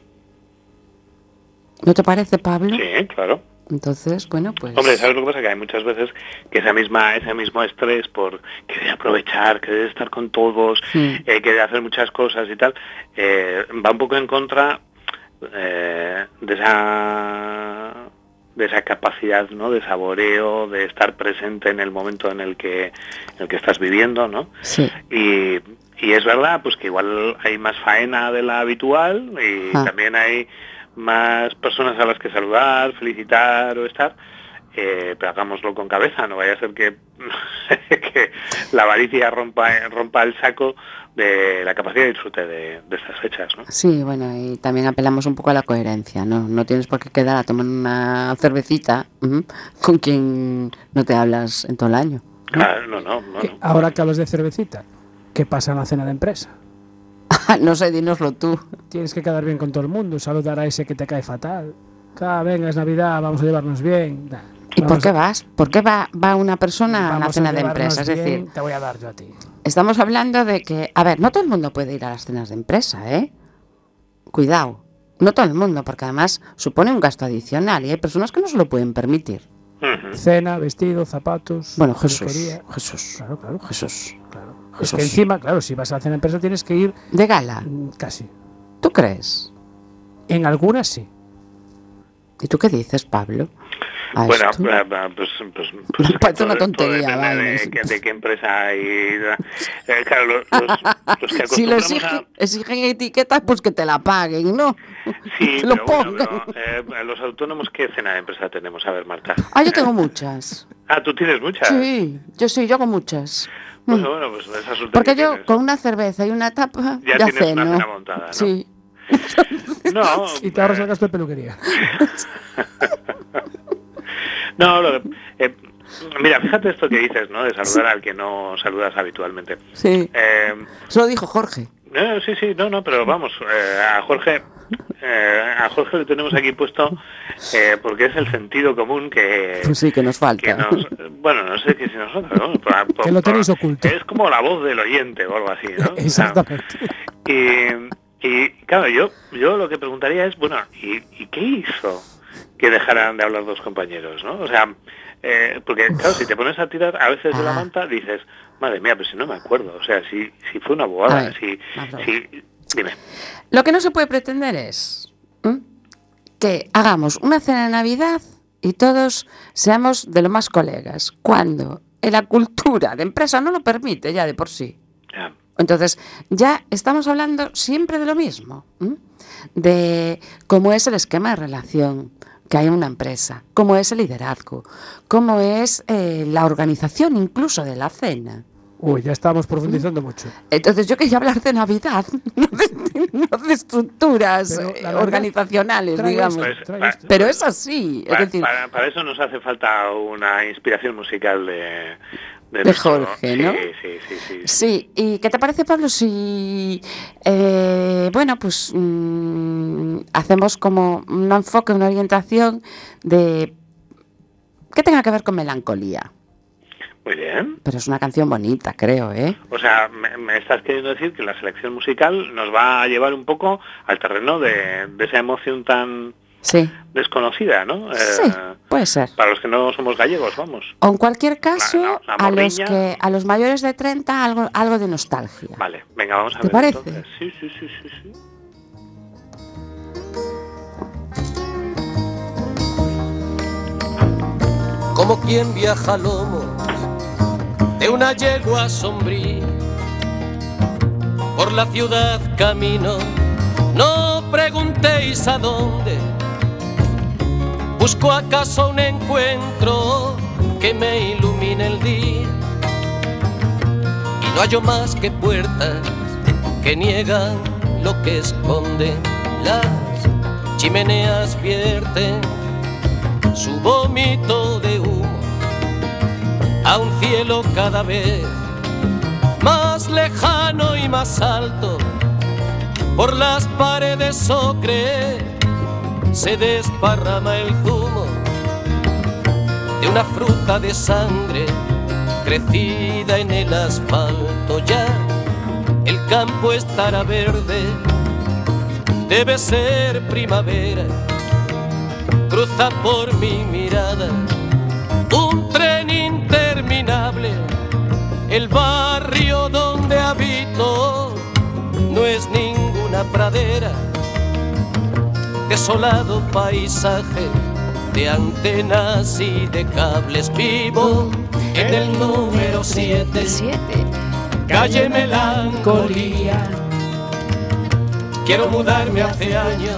S1: ¿No te parece, Pablo?
S3: Sí, claro.
S1: Entonces, bueno, pues...
S3: Hombre, ¿sabes lo que pasa? Que hay muchas veces que esa misma, ese mismo estrés por querer aprovechar, querer estar con todos,
S1: Mm.
S3: eh, querer hacer muchas cosas y tal, eh, va un poco en contra eh, de esa de esa capacidad ¿no? de saboreo, de estar presente en el momento en el que, en el que estás viviendo, ¿no?
S1: Sí,
S3: Y, y es verdad, pues que igual hay más faena de la habitual y
S1: Ah.
S3: también hay más personas a las que saludar, felicitar o estar, eh, pero hagámoslo con cabeza, no vaya a ser que, [LAUGHS] que la avaricia rompa, rompa el saco de la capacidad de disfrute de, de estas fechas, ¿no?
S1: sí, bueno, y también apelamos un poco a la coherencia, ¿no? No tienes por qué quedar a tomar una cervecita con quien no te hablas en todo el año.
S3: Claro, no, no, no,
S4: Que
S3: no.
S4: Ahora que hablas de cervecita, ¿qué pasa en la cena de empresa? [LAUGHS]
S1: no sé, dínoslo tú.
S4: Tienes que quedar bien con todo el mundo, saludar a ese que te cae fatal. Ah, venga, es Navidad, vamos a llevarnos bien. Nah,
S1: ¿Y por
S4: vamos
S1: qué
S4: a-
S1: vas? ¿Por qué va, va una persona a una
S4: vamos
S1: cena de
S4: llevarnos
S1: empresa? Es
S4: bien,
S1: decir,
S4: te voy a dar yo a ti.
S1: estamos hablando de que, a ver, no todo el mundo puede ir a las cenas de empresa, ¿eh? Cuidado, no todo el mundo, porque además supone un gasto adicional y hay personas que no se lo pueden permitir.
S3: Ujú.
S4: Cena, vestido, zapatos.
S1: Bueno, Jesús. Jesús,
S4: Claro, claro,
S1: Jesús.
S4: claro. Es que encima, claro, si vas a la cena de empresa tienes que ir
S1: De gala,
S4: mm, casi.
S1: ¿tú crees?
S4: En algunas sí.
S1: ¿Y tú qué dices, Pablo?
S3: Bueno,
S1: esto?
S3: eh, pues, pues, pues
S1: Me [LAUGHS] parece una tontería,
S3: depende
S1: vamos.
S3: De, qué- de qué empresa y... eh, claro, los, los- los [LAUGHS] que
S1: si lo exigen,
S3: a...
S1: exigen etiquetas, pues que te la paguen, ¿no?
S3: Sí, [LAUGHS]
S1: te lo
S3: pero bueno,
S1: pongan.
S3: pero, eh, los autónomos, ¿qué cena de empresa tenemos? A ver, Marta.
S1: Ah, yo tengo muchas.
S3: Ah, ¿tú tienes muchas?
S1: Sí, yo sí, yo hago muchas.
S3: Pues
S1: Mm.
S3: bueno, pues esa
S1: Porque
S3: que
S1: yo
S3: tienes.
S1: con una cerveza y una tapa
S3: Ya
S1: ya,
S3: tienes una cena montada, ¿no?
S1: Sí. [LAUGHS]
S3: No,
S4: Y te ahorras el gasto de peluquería. [LAUGHS]
S3: no lo que- eh, mira, fíjate esto que dices, ¿no? De saludar al que no saludas habitualmente.
S1: Sí.
S3: Eh,
S1: Eso lo dijo Jorge.
S3: No, sí, sí, no, no, pero vamos, eh, a Jorge, eh, a Jorge le tenemos aquí puesto eh, porque es el sentido común que,
S1: Pues sí, que nos
S3: que
S1: falta.
S3: nos, bueno, no sé qué si nosotros, ¿no? Por- por-
S4: Que lo tenéis
S3: por-
S4: oculto.
S3: Es como la voz del oyente o algo así, ¿no? [LAUGHS] O sea,
S4: Exactamente.
S3: Y, y, claro, yo, yo lo que preguntaría es, bueno, ¿y, y qué hizo que dejaran de hablar dos compañeros, no? O sea, eh, porque claro, si te pones a tirar a veces de la
S1: Ah.
S3: manta, dices, madre mía, pero si no me acuerdo, o sea, si, si fue una bobada,
S1: ver,
S3: si, dime.
S1: Lo que no se puede pretender es que hagamos una cena de Navidad y todos seamos de lo más colegas, cuando en la cultura de empresa no lo permite ya de por sí. Entonces, ya estamos hablando siempre de lo mismo, de cómo es el esquema de relación que hay en una empresa, cómo es el liderazgo, cómo es eh, la organización incluso de la cena.
S4: Uy, ya estamos profundizando mucho.
S1: Entonces yo quería hablar de Navidad, [LAUGHS] no de, no de estructuras
S4: Pero,
S1: eh,
S4: verdad,
S1: organizacionales, digamos.
S3: Pues.
S1: Pero es así, es
S3: Para,
S1: decir,
S3: para- para eso nos hace falta una inspiración musical de,
S1: De
S3: nuestro-
S1: Jorge, ¿no?
S3: Sí, sí, sí, sí.
S1: sí. ¿Y qué te parece, Pablo, si, eh, bueno, pues mm, hacemos como un enfoque, una orientación de que tenga que ver con melancolía?
S3: Muy bien.
S1: Pero es una canción bonita, creo, ¿eh?
S3: O sea, me, me estás queriendo decir que la selección musical nos va a llevar un poco al terreno de, de esa emoción tan
S1: Sí,
S3: desconocida, ¿no? Eh,
S1: sí, puede ser.
S3: Para los que no somos gallegos, vamos.
S1: O en cualquier caso,
S3: La- la- la
S1: a los
S3: morriña.
S1: que a los mayores de 30 algo algo de nostalgia.
S3: Vale, venga, vamos a
S1: ¿Te
S3: ver.
S1: parece?
S3: entonces. Sí, sí, sí, sí, sí.
S5: como quien viaja a lomos de una yegua sombría. Por la ciudad camino, no preguntéis a dónde. Busco acaso un encuentro que me ilumine el día. Y no hallo más que puertas que niegan lo que esconden. Las chimeneas vierten su vómito de humo a un cielo cada vez más lejano y más alto Por las paredes ocre se desparrama el zumo de una fruta de sangre crecida en el asfalto ya. El campo estará verde, debe ser primavera. Cruza por mi mirada un tren interminable. El barrio donde habito no es ninguna pradera. Desolado paisaje de antenas y de cables vivo en el número 7, calle Melancolía. Quiero mudarme hace años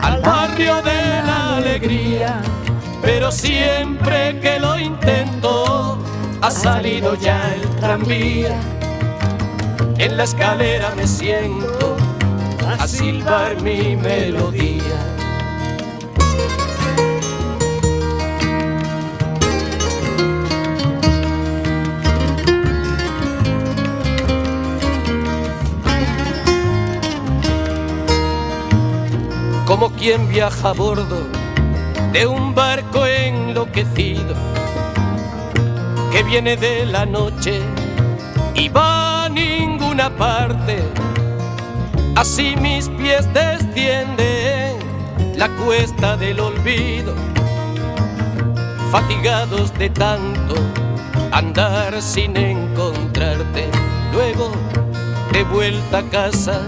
S5: al barrio de la alegría, pero siempre que lo intento ha salido ya el tranvía. En la escalera me siento silbar mi melodía. como quien viaja a bordo de un barco enloquecido que viene de la noche y va a ninguna parte. Así mis pies descienden la cuesta del olvido, fatigados de tanto andar sin encontrarte. Luego de vuelta a casa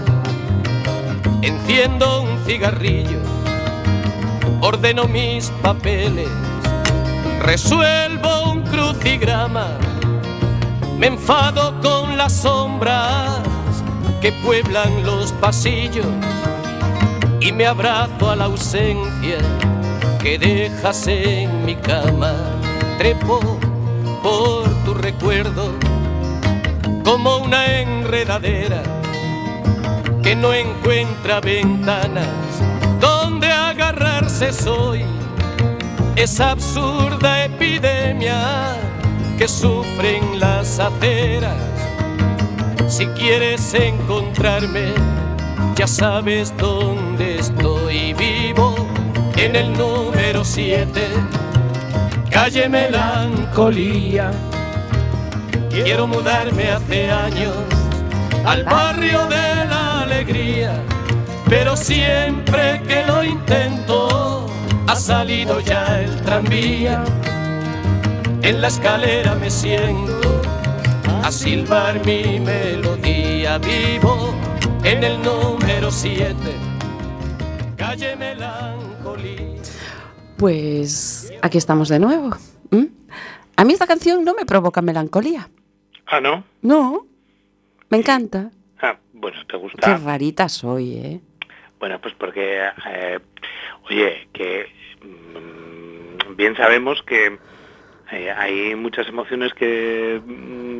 S5: Enciendo un cigarrillo, ordeno mis papeles, resuelvo un crucigrama, me enfado con las sombras que pueblan los pasillos y me abrazo a la ausencia que dejas en mi cama. Trepo por tu recuerdo como una enredadera que no encuentra ventanas donde agarrarse soy esa absurda epidemia que sufren las aceras. Si quieres encontrarme, ya sabes dónde estoy vivo, en el número 7, calle Melancolía. Quiero mudarme hace años al barrio de la alegría, pero siempre que lo intento ha salido ya el tranvía. En la escalera me siento a silbar mi melodía vivo en el número 7, calle Melancolía.
S1: Pues aquí estamos de nuevo. A mí esta canción no me provoca melancolía.
S3: Ah, ¿no?
S1: No, me encanta.
S3: Ah, bueno, ¿te
S1: Qué
S3: gusta?
S1: rarita soy, ¿eh?
S3: Bueno, pues porque, eh, oye, que mm, bien sabemos que eh, hay muchas emociones que mm,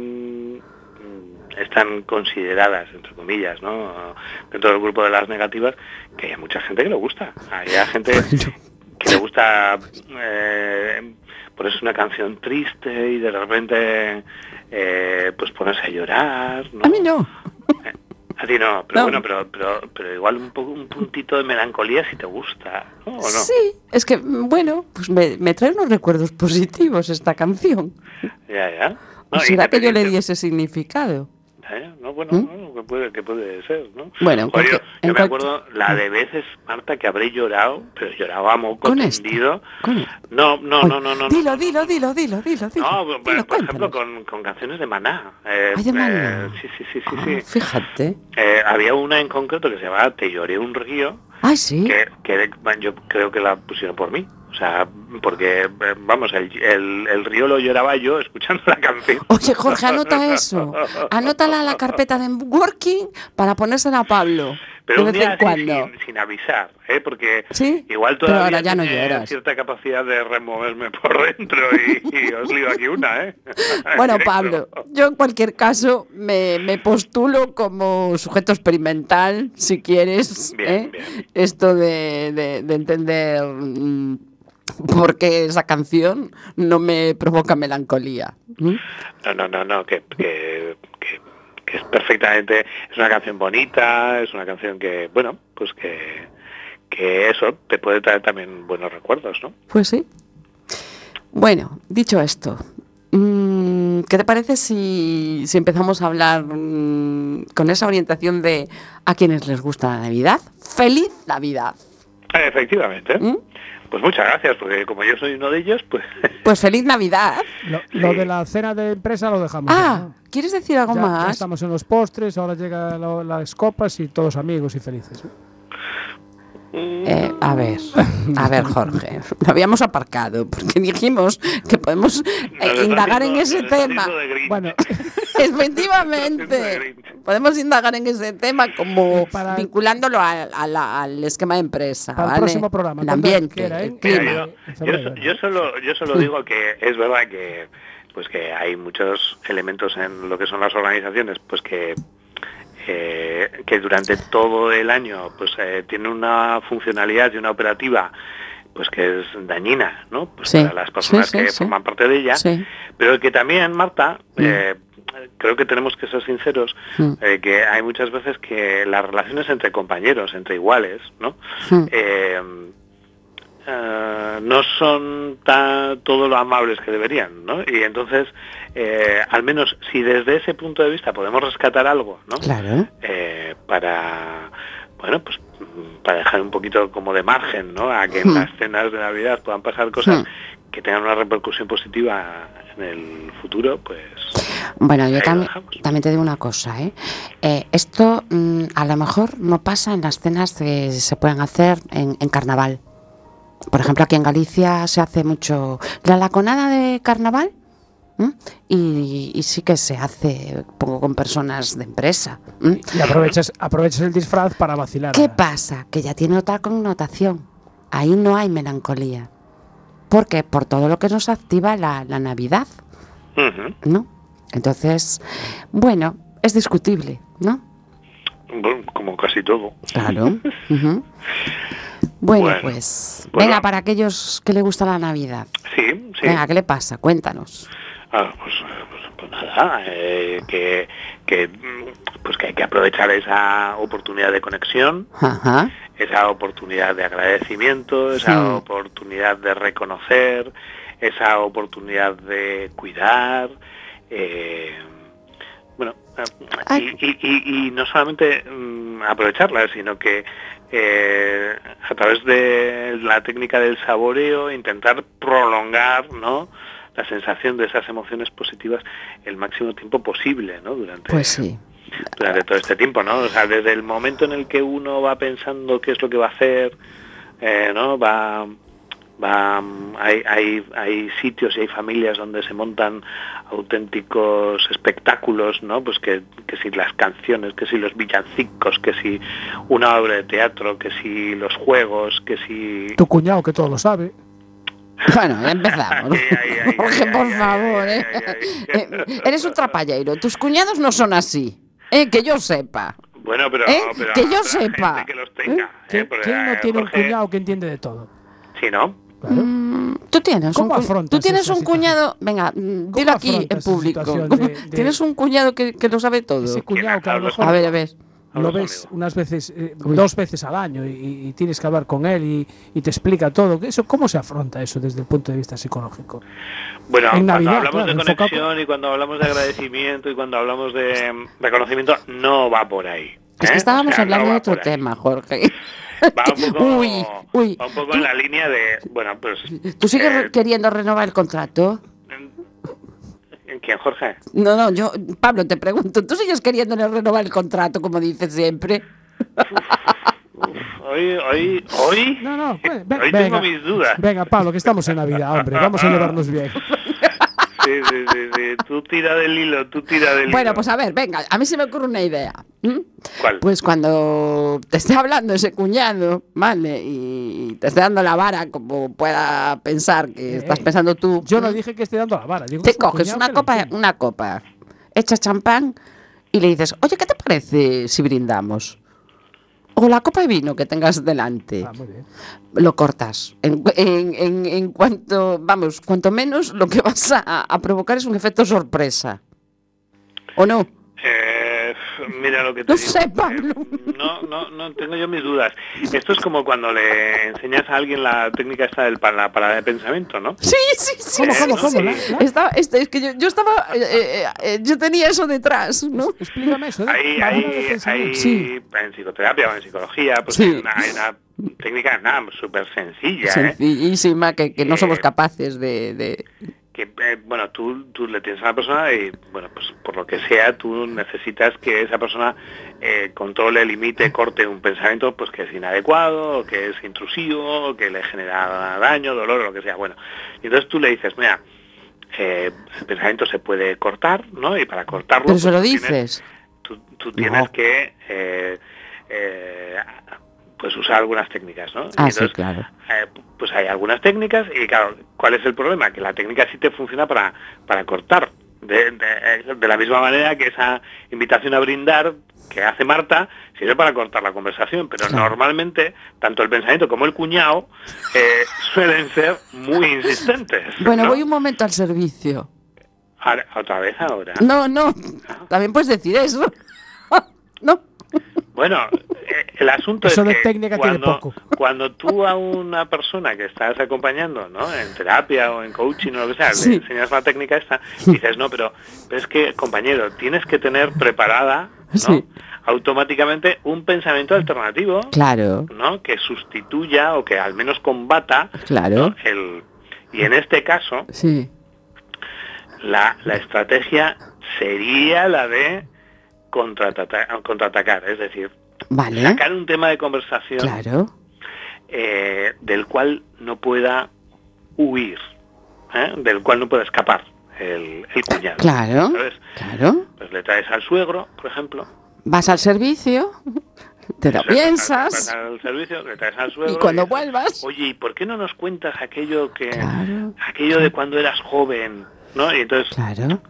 S3: están consideradas, entre comillas, ¿no? Dentro del grupo de las negativas, que hay mucha gente que le gusta. Hay [LAUGHS] gente que le gusta eh, ponerse una canción triste y de repente eh, pues ponerse a llorar, ¿no?
S1: A mí no.
S3: A ti no, pero
S1: No.
S3: bueno, pero, pero, pero igual un poco un puntito de melancolía si te gusta, ¿no? ¿O no?
S1: Sí, es que, bueno, pues me, me trae unos recuerdos positivos esta canción.
S3: Ya, ya.
S1: ¿O
S3: No,
S1: será que yo le di ese significado?
S3: Ya. No, bueno,
S1: ¿Mm?
S3: bueno, que puede, que puede ser, ¿no?
S1: Bueno,
S3: yo, me acuerdo la de veces, Marta, que habré llorado, pero lloraba a moco
S1: Con
S3: tendido. No, no, no, no, no.
S1: Dilo, dilo, dilo, dilo, dilo.
S3: No, por,
S1: Dilo,
S3: por ejemplo,
S1: cuéntanos.
S3: con, con canciones de Maná. Eh,
S1: Ay, de Maná.
S3: eh, sí, sí, sí, sí.
S1: Ah,
S3: sí.
S1: Fíjate.
S3: Eh, había una en concreto que se llamaba Te lloré un río,
S1: sí.
S3: que, que yo creo que la pusieron por mí. O sea, porque, vamos, el, el, el río lo lloraba yo escuchando la canción.
S1: Oye, Jorge, anota [LAUGHS] eso. Anótala a la carpeta de working para ponérsela a Pablo.
S3: Pero
S1: de
S3: un
S1: vez
S3: día
S1: en cuando.
S3: sin, sin avisar, ¿eh? porque
S1: Sí,
S3: igual todavía
S1: ahora ya no
S3: tiene
S1: lloras.
S3: cierta capacidad de removerme por dentro y, y os lío aquí una, ¿eh? En [LAUGHS]
S1: Bueno. Pablo, yo en cualquier caso me, me postulo como sujeto experimental, si quieres,
S3: Bien,
S1: ¿eh?
S3: bien.
S1: esto de, de- de entender por qué esa canción no me provoca melancolía.
S3: No, no, no, no, que, que, que, que es perfectamente, es una canción bonita, es una canción que, bueno, pues que, que eso te puede traer también buenos recuerdos, ¿no?
S1: Pues sí. Bueno, dicho esto, mm, ¿qué te parece si, si empezamos a hablar mm, con esa orientación de a quienes les gusta la Navidad? ¡Feliz Navidad!
S3: Efectivamente.
S1: ¿Mm?
S3: Pues muchas gracias, porque como yo soy uno de ellos, pues [LAUGHS]
S1: Pues feliz Navidad.
S4: Lo, lo de la cena de empresa lo dejamos.
S1: Ah,
S4: ¿no?
S1: ¿quieres decir algo
S4: Ya- ya
S1: más?
S4: estamos en los postres, ahora llegan lo- las copas y todos amigos y felices.
S1: Eh, a ver, a ver, Jorge, lo [LAUGHS] habíamos aparcado porque dijimos que podemos eh, indagar en ese tema.
S4: Bueno, [LAUGHS]
S1: Efectivamente, podemos indagar en ese tema como
S4: Para-
S1: vinculándolo al, a la- al esquema de empresa,
S4: Para el
S1: ¿vale?
S4: próximo programa,
S1: el
S4: ¿cuándo
S1: ambiente, el
S4: eh?
S1: clima.
S3: Mira,
S4: en
S3: yo, yo solo yo solo digo que es verdad que pues que hay muchos elementos en lo que son las organizaciones pues que eh, que durante todo el año pues eh, tienen una funcionalidad y una operativa pues que es dañina no pues
S1: Sí,
S3: para las personas
S1: sí, sí,
S3: que forman parte de ella pero que también Marta
S1: Mm.
S3: eh, creo que tenemos que ser sinceros
S1: Mm.
S3: eh, que hay muchas veces que las relaciones entre compañeros entre iguales no
S1: Mm.
S3: eh, eh, no son tan todo lo amables que deberían, ¿no? Y entonces, eh, al menos si desde ese punto de vista podemos rescatar algo, ¿no?
S1: Claro.
S3: Eh, para, bueno, pues para dejar un poquito como de margen, ¿no? A que en
S1: Hmm.
S3: las cenas de Navidad puedan pasar cosas
S1: Hmm.
S3: que tengan una repercusión positiva en el futuro, pues
S1: Bueno, yo
S3: dejamos.
S1: también te digo una cosa, ¿eh? Eh, esto mm, a lo mejor no pasa en las cenas que se pueden hacer en, en carnaval. Por ejemplo, aquí en Galicia se hace mucho la laconada de carnaval y, y sí que se hace pongo con personas de empresa.
S4: Y aprovechas, aprovechas el disfraz para vacilar.
S1: ¿Qué pasa? Que ya tiene otra connotación. Ahí no hay melancolía. ¿Por qué? Por todo lo que nos activa la, la Navidad. ¿no? Entonces, bueno, es discutible, ¿no?
S3: Bueno, como casi todo.
S1: Claro. [LAUGHS] Bueno,
S3: Bueno,
S1: pues,
S3: bueno.
S1: venga, para aquellos que le gusta la Navidad.
S3: Sí, sí.
S1: Venga, ¿qué le pasa? Cuéntanos.
S3: Ah, pues, pues- pues nada, eh, que, que, pues que hay que aprovechar esa oportunidad de conexión,
S1: Ajá.
S3: esa oportunidad de agradecimiento, esa
S1: Sí.
S3: oportunidad de reconocer, esa oportunidad de cuidar. eh, bueno, y, y- y- y no solamente mm, aprovecharla, sino que eh, a través de la técnica del saboreo intentar prolongar, ¿no? la sensación de esas emociones positivas el máximo tiempo posible, ¿no? Durante,
S1: Pues sí.
S3: durante todo este tiempo, ¿no? O sea, desde el momento en el que uno va pensando qué es lo que va a hacer, eh, ¿no? Va, va, hay, hay, hay sitios y hay familias donde se montan auténticos espectáculos, ¿no? Pues que, que si las canciones, que si los villancicos, que si una obra de teatro, que si los juegos, que si...
S4: Tu cuñado, que todo lo sabe.
S1: Bueno, ya empezamos. [LAUGHS] Jorge, por favor, ¿eh? [LAUGHS] Eh, Eres un trapallero. Tus cuñados no son así. ¿eh? Que yo sepa.
S3: Bueno, pero,
S1: ¿Eh?
S3: pero
S1: Que yo sepa.
S3: gente que los tenga, ¿eh?
S4: ¿Quién,
S3: Porque,
S4: quién no
S3: eh,
S4: tiene un
S3: Jorge-
S4: cuñado que entiende de todo?
S3: Sí, ¿no?
S4: Claro.
S1: Mm, Tú tienes
S4: ¿Cómo
S1: un, tú tienes
S4: esa
S1: un
S4: situación?
S1: cuñado, venga, mm, dilo aquí en público.
S4: situación
S1: ¿Cómo-
S4: de- [LAUGHS] de-
S1: Tienes un cuñado que, que lo sabe todo.
S4: Ese cuñado que a lo mejor
S1: A ver, a ver.
S4: lo ves unas veces, eh, dos veces al año y, y tienes que hablar con él y, y te explica todo. Eso, ¿Cómo se afronta eso desde el punto de vista psicológico?
S3: Bueno,
S4: En
S3: cuando
S4: Navidad,
S3: hablamos
S4: claro,
S3: de
S4: enfocado-
S3: conexión y cuando hablamos de agradecimiento y cuando hablamos de reconocimiento, no va por ahí.
S1: Es
S3: ¿eh?
S1: que estábamos
S3: O sea, no
S1: hablando de otro tema, Jorge.
S3: Va un poco, [LAUGHS]
S1: Uy, uy.
S3: va un poco en la línea de, bueno, pues...
S1: ¿Tú sigues
S3: eh,
S1: queriendo renovar el contrato?
S3: ¿en ¿Quién, Jorge?
S1: No, no, yo, Pablo, te pregunto, ¿tú sigues queriendo renovar el contrato, como dices siempre?
S3: Hoy, hoy, hoy...
S4: No, no, pues, ve-
S3: Hoy
S4: venga,
S3: tengo mis dudas.
S4: venga, Pablo, que estamos en Navidad, hombre, vamos a llevarnos bien. [LAUGHS]
S3: Sí, sí, sí, sí. Tú tira del hilo, tú tira del
S1: Bueno,
S3: hilo.
S1: pues a ver, venga, a mí se me ocurre una idea.
S3: ¿Cuál?
S1: Pues cuando te esté hablando ese cuñado, ¿vale? Y te esté dando la vara, como pueda pensar que
S4: Eh,
S1: estás pensando tú.
S4: Yo no dije que esté dando la vara. Digo que
S1: Te coges una copa, una copa, echas champán y le dices, oye, ¿qué te parece si brindamos? O la copa de vino que tengas delante.
S4: Ah, muy bien.
S1: Lo cortas. En, en- en- en cuanto, vamos, cuanto menos lo que vas a, a provocar es un efecto sorpresa. ¿O no?
S3: Eh, mira lo que te
S1: No
S3: digo.
S1: sé,
S3: eh,
S1: Pablo.
S3: No, no, no, tengo yo mis dudas. Esto es como cuando le enseñas a alguien la técnica esta del para la parada de pensamiento, ¿no?
S1: Sí, sí, sí.
S4: ¿Cómo,
S3: Eh,
S4: cómo,
S3: no,
S4: cómo?
S3: sí.
S1: Estaba, este, es que yo, yo estaba. eh, eh, eh, yo tenía eso detrás, ¿no?
S4: Explícame eso. ¿eh? Pensamiento.
S3: hay
S4: Sí.
S3: en psicoterapia o en psicología, pues
S1: Sí.
S3: hay, una, hay una técnica nada, súper sencilla, ¿eh?
S1: Sencillísima, que, que no somos
S3: Eh,
S1: capaces de. de-
S3: que eh, bueno tú, tú le tienes a la persona y bueno pues por lo que sea tú necesitas que esa persona eh, controle limite corte un pensamiento pues que es inadecuado que es intrusivo que le genera daño dolor o lo que sea bueno y entonces tú le dices mira eh, el pensamiento se puede cortar no y para cortarlo
S1: Pero se
S3: pues,
S1: lo
S3: tienes-
S1: dices.
S3: tú, tú tienes
S1: No.
S3: que eh, eh, pues usar algunas técnicas no Y
S1: Ah, sí,
S3: entonces,
S1: claro.
S3: eh, pues hay algunas técnicas y claro, ¿cuál es el problema? Que la técnica sí te funciona para, para cortar. De, de- de la misma manera que esa invitación a brindar que hace Marta sirve para cortar la conversación, pero
S1: Claro.
S3: normalmente tanto el pensamiento como el cuñado eh, suelen ser muy insistentes.
S1: Bueno,
S3: ¿no?
S1: voy un momento al servicio.
S3: Otra vez ahora.
S1: No, no. También puedes decir eso. [LAUGHS] no.
S3: Bueno, eh, el asunto
S4: Eso
S3: es
S4: de
S3: que
S4: técnica tiene
S3: cuando,
S4: poco. [LAUGHS]
S3: cuando tú a una persona que estás acompañando, ¿no? En terapia o en coaching o lo que sea,
S1: Sí.
S3: le enseñas la técnica esta, dices, no, pero, pero es que, compañero, tienes que tener preparada, ¿no?
S1: Sí.
S3: Automáticamente un pensamiento alternativo,
S1: Claro,
S3: ¿no? Que sustituya o que al menos combata
S1: claro.
S3: ¿no? el... Y en este caso,
S1: Sí.
S3: la, la estrategia sería la de contraata- contraatacar, es decir,
S1: Vale.
S3: sacar un tema de conversación
S1: Claro.
S3: eh, del cual no pueda huir, ¿eh? del cual no pueda escapar el, el cuñado.
S1: Claro.
S3: ¿sabes?
S1: Claro.
S3: Pues le traes al suegro, por ejemplo.
S1: Vas al servicio, te lo piensas
S3: al servicio, le traes al suegro.
S1: y cuando
S3: dices,
S1: vuelvas.
S3: Oye, ¿y por qué no nos cuentas aquello que
S1: Claro,
S3: aquello de cuando eras joven? ¿No? Y entonces,
S1: claro.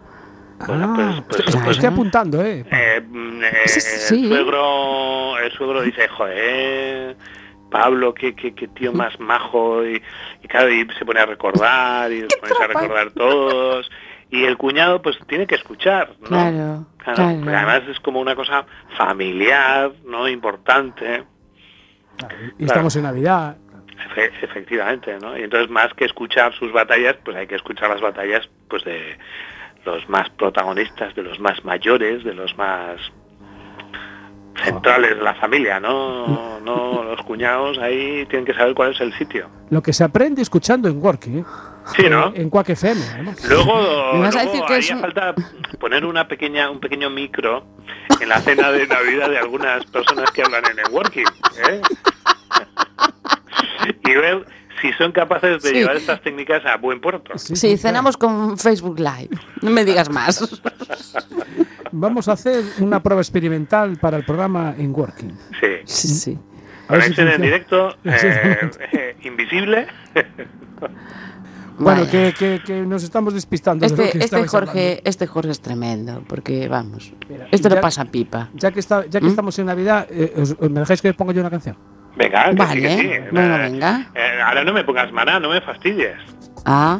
S3: Bueno, pues-
S4: Ah,
S3: pues-
S1: pues-
S4: estoy apuntando, ¿eh?
S3: eh, mm, eh,
S1: Sí,
S3: el suegro el suegro dice, joder, Pablo, qué, qué, qué tío más majo, y, y claro, y se pone a recordar, y [LAUGHS] se pone a recordar todos, y el cuñado pues tiene que escuchar, ¿no?
S1: Claro,
S3: Claro,
S1: claro.
S3: porque además es como una cosa familiar, ¿no? Importante,
S4: Claro, y estamos en Navidad.
S3: efe- efectivamente, ¿no? Y entonces más que escuchar sus batallas, pues hay que escuchar las batallas pues de los más protagonistas, de los más mayores, de los más centrales de la familia, ¿no? No los cuñados ahí tienen que saber cuál es el sitio.
S4: Lo que se aprende escuchando en Working, ¿eh?
S3: Sí, ¿no?
S4: En Quack FM.
S3: Luego,
S1: ¿Me vas a
S3: luego
S1: decir que
S3: haría
S1: es
S3: falta poner una pequeña, un pequeño micro en la cena de Navidad de algunas personas que hablan en networking. ¿eh? y ver si son capaces de
S1: Sí.
S3: llevar estas técnicas a buen puerto.
S4: Sí,
S1: Sí,
S4: sí,
S1: cenamos con Facebook Live. No me digas más. [LAUGHS]
S4: Vamos a hacer una prueba experimental para el programa en Working.
S3: Sí.
S1: Sí, sí.
S4: A ver si
S3: Conexión en directo, eh, [LAUGHS] eh, invisible.
S4: Bueno, que, que- que nos estamos despistando. de lo
S1: Este,
S4: que
S1: este Jorge, este Jorge es tremendo, porque vamos,
S4: Mira,
S1: este
S4: ya-
S1: lo pasa pipa.
S4: Ya que, está, ya que
S1: ¿Mm?
S4: estamos en Navidad, eh, os- os- ¿me dejáis que ponga yo una canción?
S3: Venga, que sí,
S1: Vale,
S3: que sí.
S1: bueno,
S3: Eh,
S1: venga.
S3: eh, ahora no me pongas maná, no me fastidies.
S1: Ah,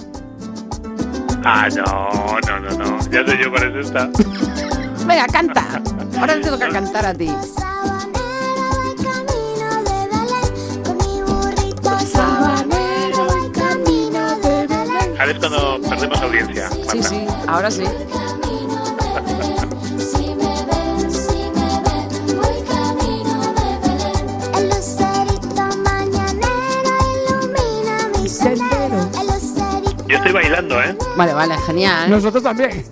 S3: Ah, no, no, no, no. Ya sé yo cuál es esta. [LAUGHS]
S1: venga, canta. Ahora te toca cantar a ti.
S6: Sabanero voy camino de Belén, con mi burrito sabanero voy camino de Belén.
S3: Ahora es cuando perdemos audiencia.
S1: Sí,
S3: Marta.
S1: sí, ahora sí. Vale, vale, genial.
S4: Nosotros también.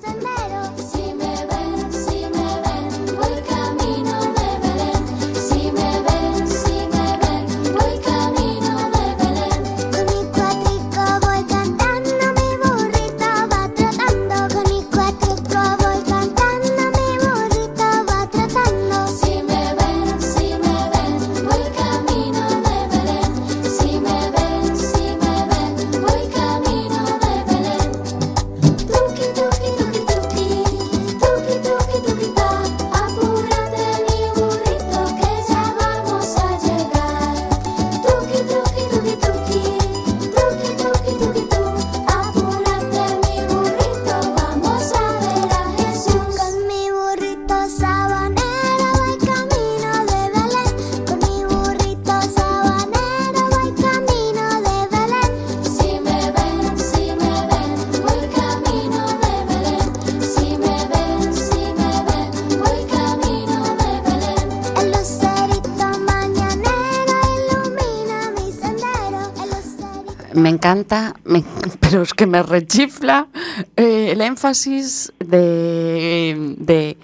S6: Me
S1: rechifla eh, el énfasis de, de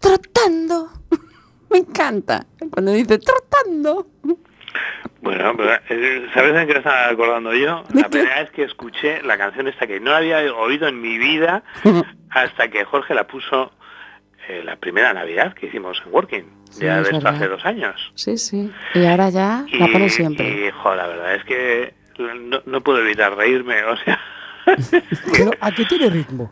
S1: trotando. [LAUGHS] Me encanta cuando dice trotando.
S3: Bueno, eh, ¿sabes en qué me estaba acordando yo?
S1: ¿De
S3: La primera vez que escuché la canción esta que no había oído en mi vida [LAUGHS] hasta que Jorge la puso eh, la primera Navidad que hicimos en Working,
S1: Sí,
S3: ya de esto hace dos años.
S1: Sí, sí. Y ahora ya la pone siempre.
S3: Y, jo, la verdad es que no, no puedo evitar reírme, o sea... [LAUGHS]
S4: Pero a que tiene ritmo.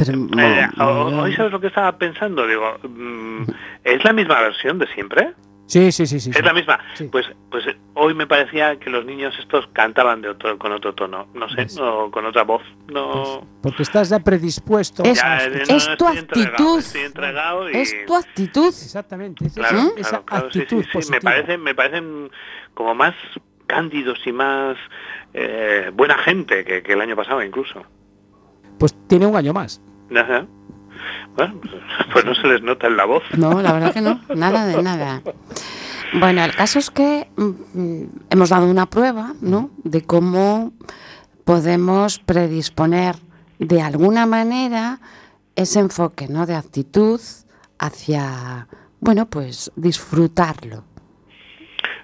S3: Eh,
S1: mo-
S3: Hoy sabes lo que estaba pensando, digo, mm, ¿es la misma versión de siempre?
S4: Sí, sí, sí, sí.
S3: Es
S4: sí.
S3: la misma.
S4: Sí.
S3: Pues pues eh, hoy me parecía que los niños estos cantaban de otro, con otro tono, no sé,
S4: Pues-
S3: no, con otra voz. No,
S4: Porque estás ya predispuesto
S1: Es-
S4: a
S3: Ya, no,
S1: es tu
S3: estoy entregado,
S1: actitud.
S3: estoy entregado y
S1: Es tu actitud.
S4: Exactamente, es
S3: claro,
S4: esa,
S3: claro,
S4: actitud
S3: sí, sí,
S4: positiva.
S3: Me parecen, me parecen como más cándidos y más eh, buena gente que, que el año pasado incluso.
S4: Pues tiene un año más.
S3: Ajá. Bueno, pues no se les nota en la voz.
S1: No, la verdad que no, nada de nada. Bueno, el caso es que mm, mm, hemos dado una prueba, ¿no? De cómo podemos predisponer de alguna manera ese enfoque, ¿no? De actitud hacia, bueno, pues disfrutarlo.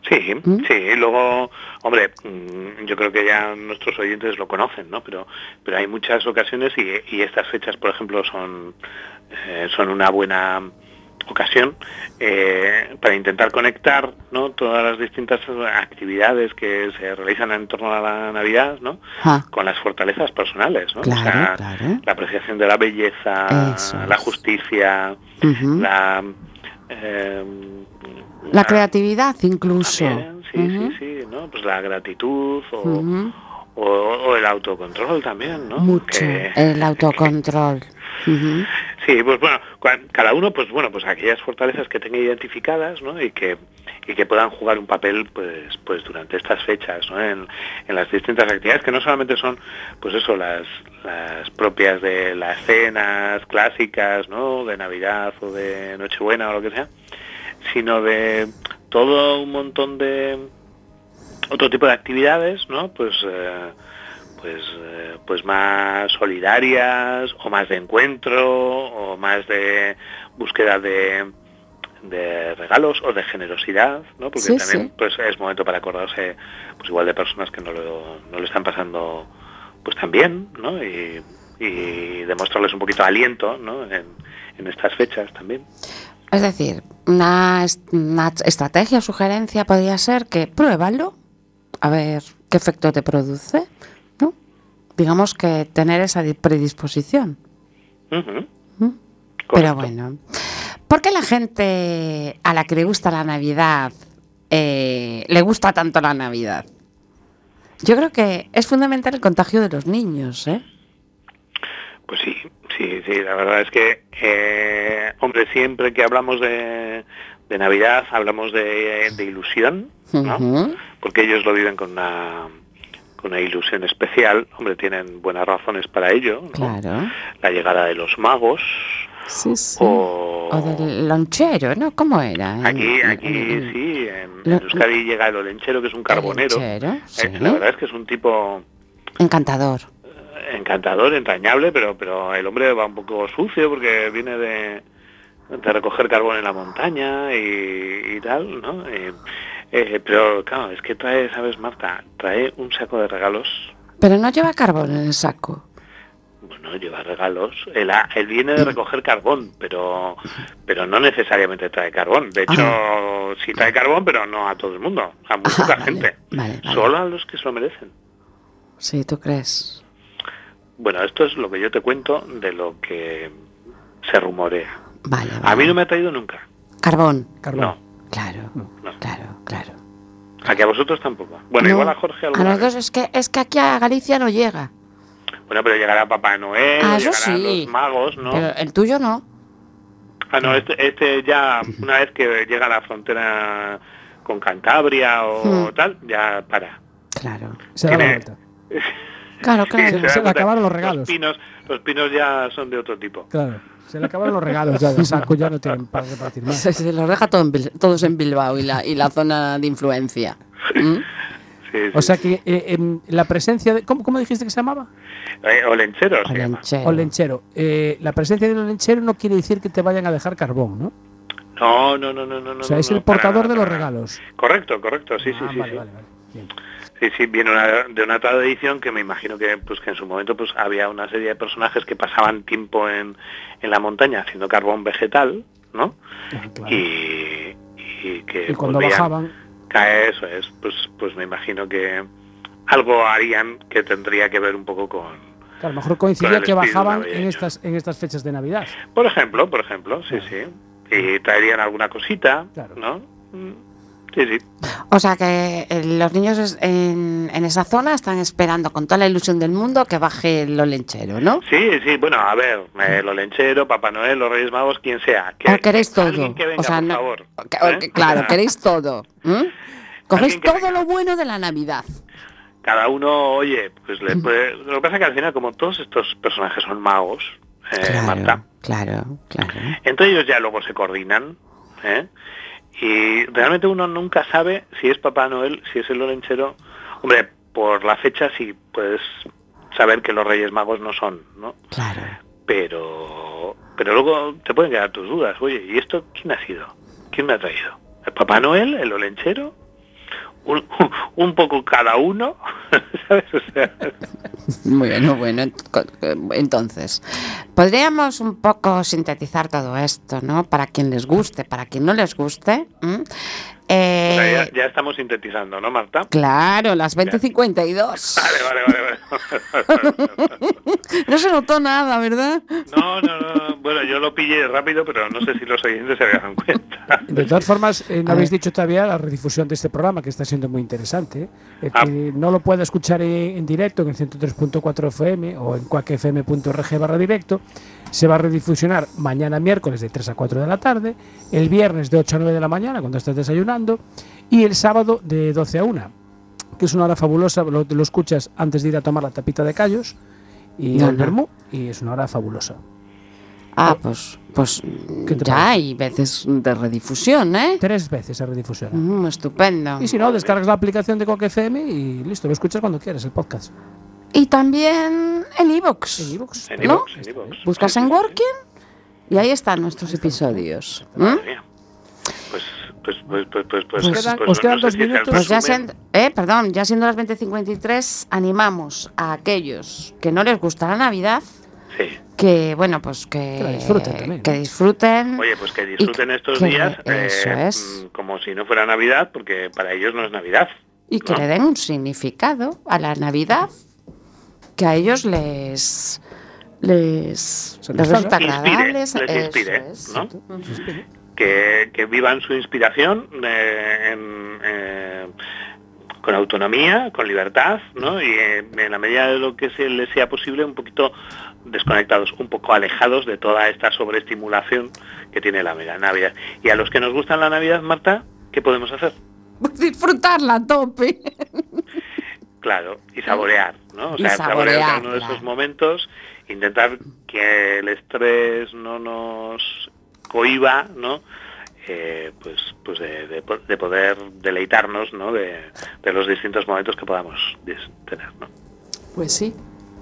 S3: Sí,
S1: ¿Mm?
S3: sí, luego, hombre, mm, yo creo que ya nuestros oyentes lo conocen, ¿no? Pero, pero hay muchas ocasiones y, y estas fechas, por ejemplo, son, eh, son una buena ocasión eh, para intentar conectar ¿no? todas las distintas actividades que se realizan en torno a la Navidad ¿no?
S1: Ah,
S3: con las fortalezas personales, ¿no? O
S1: Claro,
S3: sea,
S1: claro.
S3: la apreciación de la belleza,
S1: Eso
S3: la justicia, la... eh,
S1: La creatividad incluso.
S3: también, sí,
S1: Ujú,
S3: sí, sí, ¿no? Pues la gratitud o, o, o el autocontrol también, ¿no?
S1: Mucho.
S3: Que-
S1: El autocontrol. [LAUGHS]
S3: Sí, pues bueno, cada uno, pues bueno, pues aquellas fortalezas que tenga identificadas, ¿no? Y que y que puedan jugar un papel, pues, pues durante estas fechas, ¿no? En, en las distintas actividades que no solamente son, pues eso, las, las propias de las cenas clásicas, ¿no? De Navidad o de Nochebuena o lo que sea, sino de todo un montón de otro tipo de actividades, ¿no? Pues eh, pues eh, pues más solidarias o más de encuentro o más de búsqueda de, de regalos o de generosidad, ¿no? Porque
S1: Sí,
S3: también
S1: sí.
S3: pues es momento para acordarse pues igual de personas que no lo, no lo están pasando pues tan bien, ¿no? Y, y demostrarles un poquito de aliento, ¿no? En, en estas fechas también.
S1: Es decir, una, una estrategia o sugerencia podría ser que pruébalo, a ver qué efecto te produce, ¿no? Digamos que tener esa di- predisposición. ¿Mm? Pero bueno, ¿por qué la gente a la que le gusta la Navidad eh, le gusta tanto la Navidad? Yo creo que es fundamental el contagio de los niños, ¿eh?
S3: Pues sí, sí, sí, la verdad es que, eh, hombre, siempre que hablamos de, de Navidad hablamos de, de ilusión, ¿no? Porque ellos lo viven con una, con una ilusión especial, hombre, tienen buenas razones para ello, ¿no?
S1: Claro.
S3: La llegada de los magos,
S1: Sí, sí.
S3: o...
S1: O del lonchero, ¿no? ¿Cómo era?
S3: Aquí, aquí sí, en,
S1: Lo-
S3: en Euskadi llega el olenchero, que es un carbonero.
S1: lonchero,
S3: Eh,
S1: sí.
S3: La verdad es que es un tipo
S1: Encantador.
S3: encantador, entrañable, pero pero el hombre va un poco sucio porque viene de, de recoger carbón en la montaña y, y tal, ¿no? Eh, pero claro, es que trae, ¿sabes, Marta? Trae un saco de regalos.
S1: Pero no lleva carbón en el saco.
S3: Bueno, lleva regalos. Él, ha- él viene de recoger carbón, pero pero no necesariamente trae carbón. De hecho, sí trae carbón, pero no a todo el mundo, a muy
S1: Ah,
S3: poca
S1: vale,
S3: gente.
S1: vale, vale.
S3: Solo a los que se lo merecen.
S1: Sí, ¿tú crees?
S3: Bueno, esto es lo que yo te cuento de lo que se rumorea.
S1: Vale,
S3: A mí no me ha traído nunca.
S1: Carbón.
S4: Carbón.
S3: No.
S1: Claro,
S3: No.
S1: claro, claro.
S3: A que a vosotros tampoco. Bueno,
S1: No,
S3: igual a Jorge
S1: A
S3: alguna
S1: los dos
S3: vez.
S1: es que, es que aquí a Galicia no llega.
S3: Bueno, pero llegará Papá Noel,
S1: Ah, eso
S3: llegarán
S1: sí.
S3: los magos, ¿no?
S1: Pero el tuyo no.
S3: Ah, no, este, este ya, una vez que llega a la frontera con Cantabria o
S1: Hmm.
S3: tal, ya para.
S1: Claro.
S4: Se da la vuelta. [LAUGHS]
S1: Claro, claro.
S4: se-
S3: da
S4: le acabaron los regalos.
S3: Los pinos, los pinos ya son de otro tipo.
S4: Claro. Se le acabaron los regalos ya del saco, ya no tienen para repartir más.
S1: Se, [LAUGHS] se los deja todo en todos en Bilbao y la, y la zona de influencia. [LAUGHS] ¿Mm?
S3: Sí,
S4: O sea que eh, em, la presencia de. ¿cómo, cómo dijiste que se llamaba?
S3: Eh, olenchero se llama.
S1: Olenchero.
S4: Olenchero. Eh, la presencia del olenchero no quiere decir que te vayan a dejar carbón, ¿no?
S3: No, no, no, no, no.
S4: o sea,
S3: no,
S4: es el portador
S3: nada,
S4: de los regalos.
S3: Correcto, correcto, sí, sí,
S4: Ah,
S3: sí.
S4: vale,
S3: sí.
S4: vale, vale. Bien.
S3: Sí, sí, viene una- de una tradición que me imagino que pues que en su momento pues había una serie de personajes que pasaban tiempo en, en la montaña haciendo carbón vegetal, ¿no?
S4: Ah, claro.
S3: Y, y que
S4: Y cuando
S3: volvían-
S4: bajaban,
S3: eso es, pues pues me imagino que algo harían que tendría que ver un poco con
S4: a lo mejor coincidía que bajaban en estas, en estas fechas de Navidad.
S3: por ejemplo, por ejemplo, sí, sí. Y traerían alguna cosita,
S4: Claro.
S3: ¿no? Mm, Sí, sí.
S1: O sea que eh, los niños en, en esa zona están esperando con toda la ilusión del mundo que baje el olenchero, ¿no?
S3: Sí, sí, bueno, a ver, eh, lo lenchero, Papá Noel, los Reyes Magos, quien sea. Que,
S1: O queréis todo.
S3: Que venga,
S1: o sea,
S3: por
S1: no-
S3: favor.
S1: que-
S3: ¿eh?
S1: claro, [LAUGHS] queréis todo. ¿m? Cogéis todo
S3: venga.
S1: lo bueno de la Navidad.
S3: Cada uno, oye, pues le puede... Lo que pasa es que al final, como todos estos personajes son magos, eh, Marta,
S1: claro, claro.
S3: entre ellos ya luego se coordinan, ¿eh? Y realmente uno nunca sabe si es Papá Noel, si es el Olenchero. Hombre, por la fecha sí puedes saber que los Reyes Magos no son, ¿no?
S1: Claro.
S3: Pero, pero luego te pueden quedar tus dudas. Oye, ¿y esto quién ha sido? ¿Quién me ha traído? ¿El Papá Noel? ¿El Olenchero? Un, poco cada uno, [LAUGHS] ¿sabes? O sea,
S1: bueno. Co- eh, Entonces, podríamos un poco sintetizar todo esto, ¿no? Para quien les guste, para quien no les guste. ¿M?
S3: o
S1: Eh,
S3: sea, ya, ya estamos sintetizando, ¿no, Marta?
S1: Claro, las 20.52. [LAUGHS]
S3: Vale, vale, vale, vale. [LAUGHS]
S1: No se notó nada, ¿verdad?
S3: No, no, no. Bueno, yo lo pillé rápido, pero no sé si los oyentes se habían cuenta.
S4: De todas formas, eh, no habéis dicho todavía la redifusión de este programa, que está siendo muy interesante. ¿eh? El
S3: Ah.
S4: que no lo pueda escuchar en, en directo en el 103.4 FM o en cuacfm.org barra directo, se va a redifusionar mañana miércoles de 3 a 4 de la tarde, el viernes de 8 a 9 de la mañana cuando estés desayunando y el sábado de 12 a 1, que es una hora fabulosa, lo, lo escuchas antes de ir a tomar la tapita de callos y
S1: No,
S4: el
S1: no.
S4: vermú y es una hora fabulosa.
S1: Ah, pues, pues
S4: ¿Qué te
S1: ya hay veces de redifusión, ¿eh?
S4: Tres veces se redifusiona.
S1: Mm, estupendo.
S4: Y si no, descargas la aplicación de Coque FM y listo, lo escuchas cuando quieras, el podcast.
S1: Y también en iVoox.
S4: En iVoox.
S3: En
S1: ¿No?
S3: iVoox.
S1: Buscas en. Working y ahí están nuestros episodios. ¿Mm?
S3: Madre mía. Pues, pues, pues, pues, pues, pues,
S4: Os quedan-
S3: pues
S4: os quedan
S3: no
S4: dos minutos.
S1: Pues ya siendo, eh, perdón, ya siendo las 20.53, animamos a aquellos que no les gusta la Navidad
S3: Sí.
S1: que, bueno, pues que,
S4: Que la disfruten también,
S1: que disfruten.
S3: Oye, pues que disfruten estos
S1: que-
S3: días
S1: eso
S3: eh,
S1: es.
S3: mm, como si no fuera Navidad, porque para ellos no es Navidad.
S1: y que
S3: ¿no?
S1: le den un significado a la Navidad que a ellos les les, les resulta
S3: les
S1: eso
S3: inspire,
S1: es.
S3: ¿no? Que, que vivan su inspiración eh, en, eh, con autonomía, con libertad, ¿no? Y eh, en la medida de lo que se les sea posible, un poquito desconectados, un poco alejados de toda esta sobreestimulación que tiene la Navidad. Y a los que nos gustan la Navidad, Marta, ¿qué podemos hacer?
S1: Pues disfrutarla a tope. [LAUGHS]
S3: Claro, y saborear, ¿no? O
S1: Y
S3: sea, saborear cada uno de esos momentos, intentar que el estrés no nos cohiba, ¿no? Eh, pues pues de, de de poder deleitarnos, ¿no? De, de los distintos momentos que podamos tener, ¿no?
S1: Pues sí.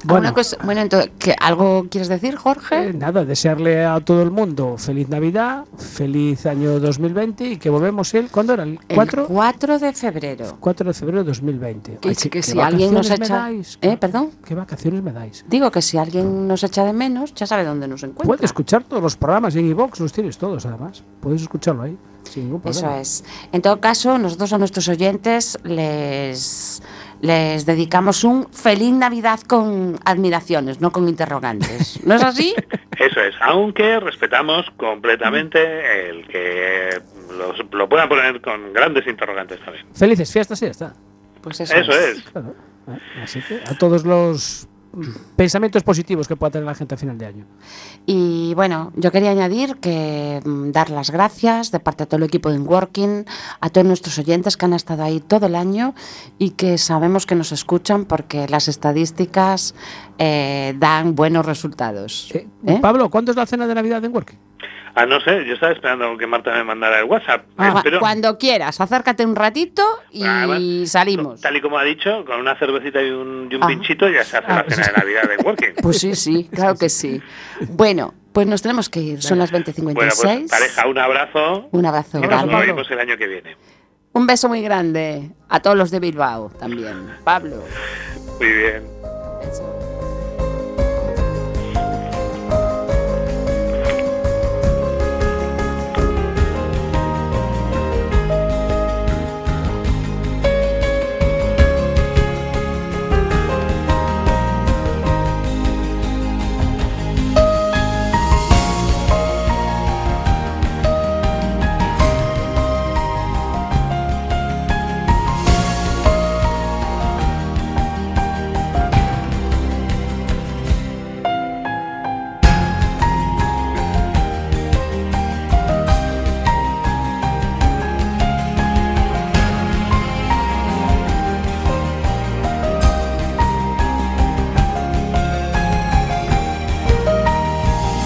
S4: Bueno.
S1: Cosa, bueno entonces, ¿qué, ¿algo quieres decir, Jorge?
S4: Eh, nada, desearle a todo el mundo feliz Navidad, feliz año 2020 y que volvemos el. ¿Cuándo era? ¿El
S1: El
S4: 4?
S1: 4 de febrero.
S4: 4 de febrero de 2020.
S1: Que,
S4: Ay,
S1: que
S4: qué
S1: si alguien nos echa... ¿Eh? ¿Perdón?
S4: ¿Qué vacaciones me dais?
S1: Digo que si alguien nos echa de menos, ya sabe dónde nos encuentra.
S4: Puedes escuchar todos los programas y en iVoox los tienes todos, además. Puedes escucharlo ahí, sin ningún
S1: Eso
S4: problema.
S1: es. En todo caso, nosotros a nuestros oyentes les, les dedicamos un feliz Navidad con admiraciones, no con interrogantes. ¿No es así? [LAUGHS]
S3: Eso es, aunque respetamos completamente el que los- lo puedan poner con grandes interrogantes también.
S4: Felices fiestas y ya está.
S1: Pues eso,
S3: Eso es.
S4: Claro. Así que a todos los pensamientos positivos que pueda tener la gente a final de año.
S1: Y bueno, yo quería añadir que mm, dar las gracias de parte de todo el equipo de Working a todos nuestros oyentes que han estado ahí todo el año y que sabemos que nos escuchan porque las estadísticas eh, dan buenos resultados.
S4: Eh,
S1: ¿Eh?
S4: Pablo, ¿cuándo es la cena de Navidad en Working?
S3: Ah, no sé, yo estaba esperando que Marta me mandara el WhatsApp.
S4: Ah.
S3: Espero-
S1: Cuando quieras, acércate un ratito y
S3: Además,
S1: salimos.
S3: Tal y como ha dicho, con una cervecita y un, y un
S1: Ah.
S3: pinchito ya se hace la
S4: Ah,
S3: cena de Navidad de Working. [LAUGHS]
S1: Pues sí, sí, [LAUGHS] claro que sí. Bueno, pues nos tenemos que ir. Son las
S3: Bueno,
S1: 20.56.
S3: pues pareja, un abrazo
S1: Un abrazo
S3: y nos vemos el año que viene.
S1: Un beso muy grande a todos los de Bilbao también. Pablo.
S3: Muy bien.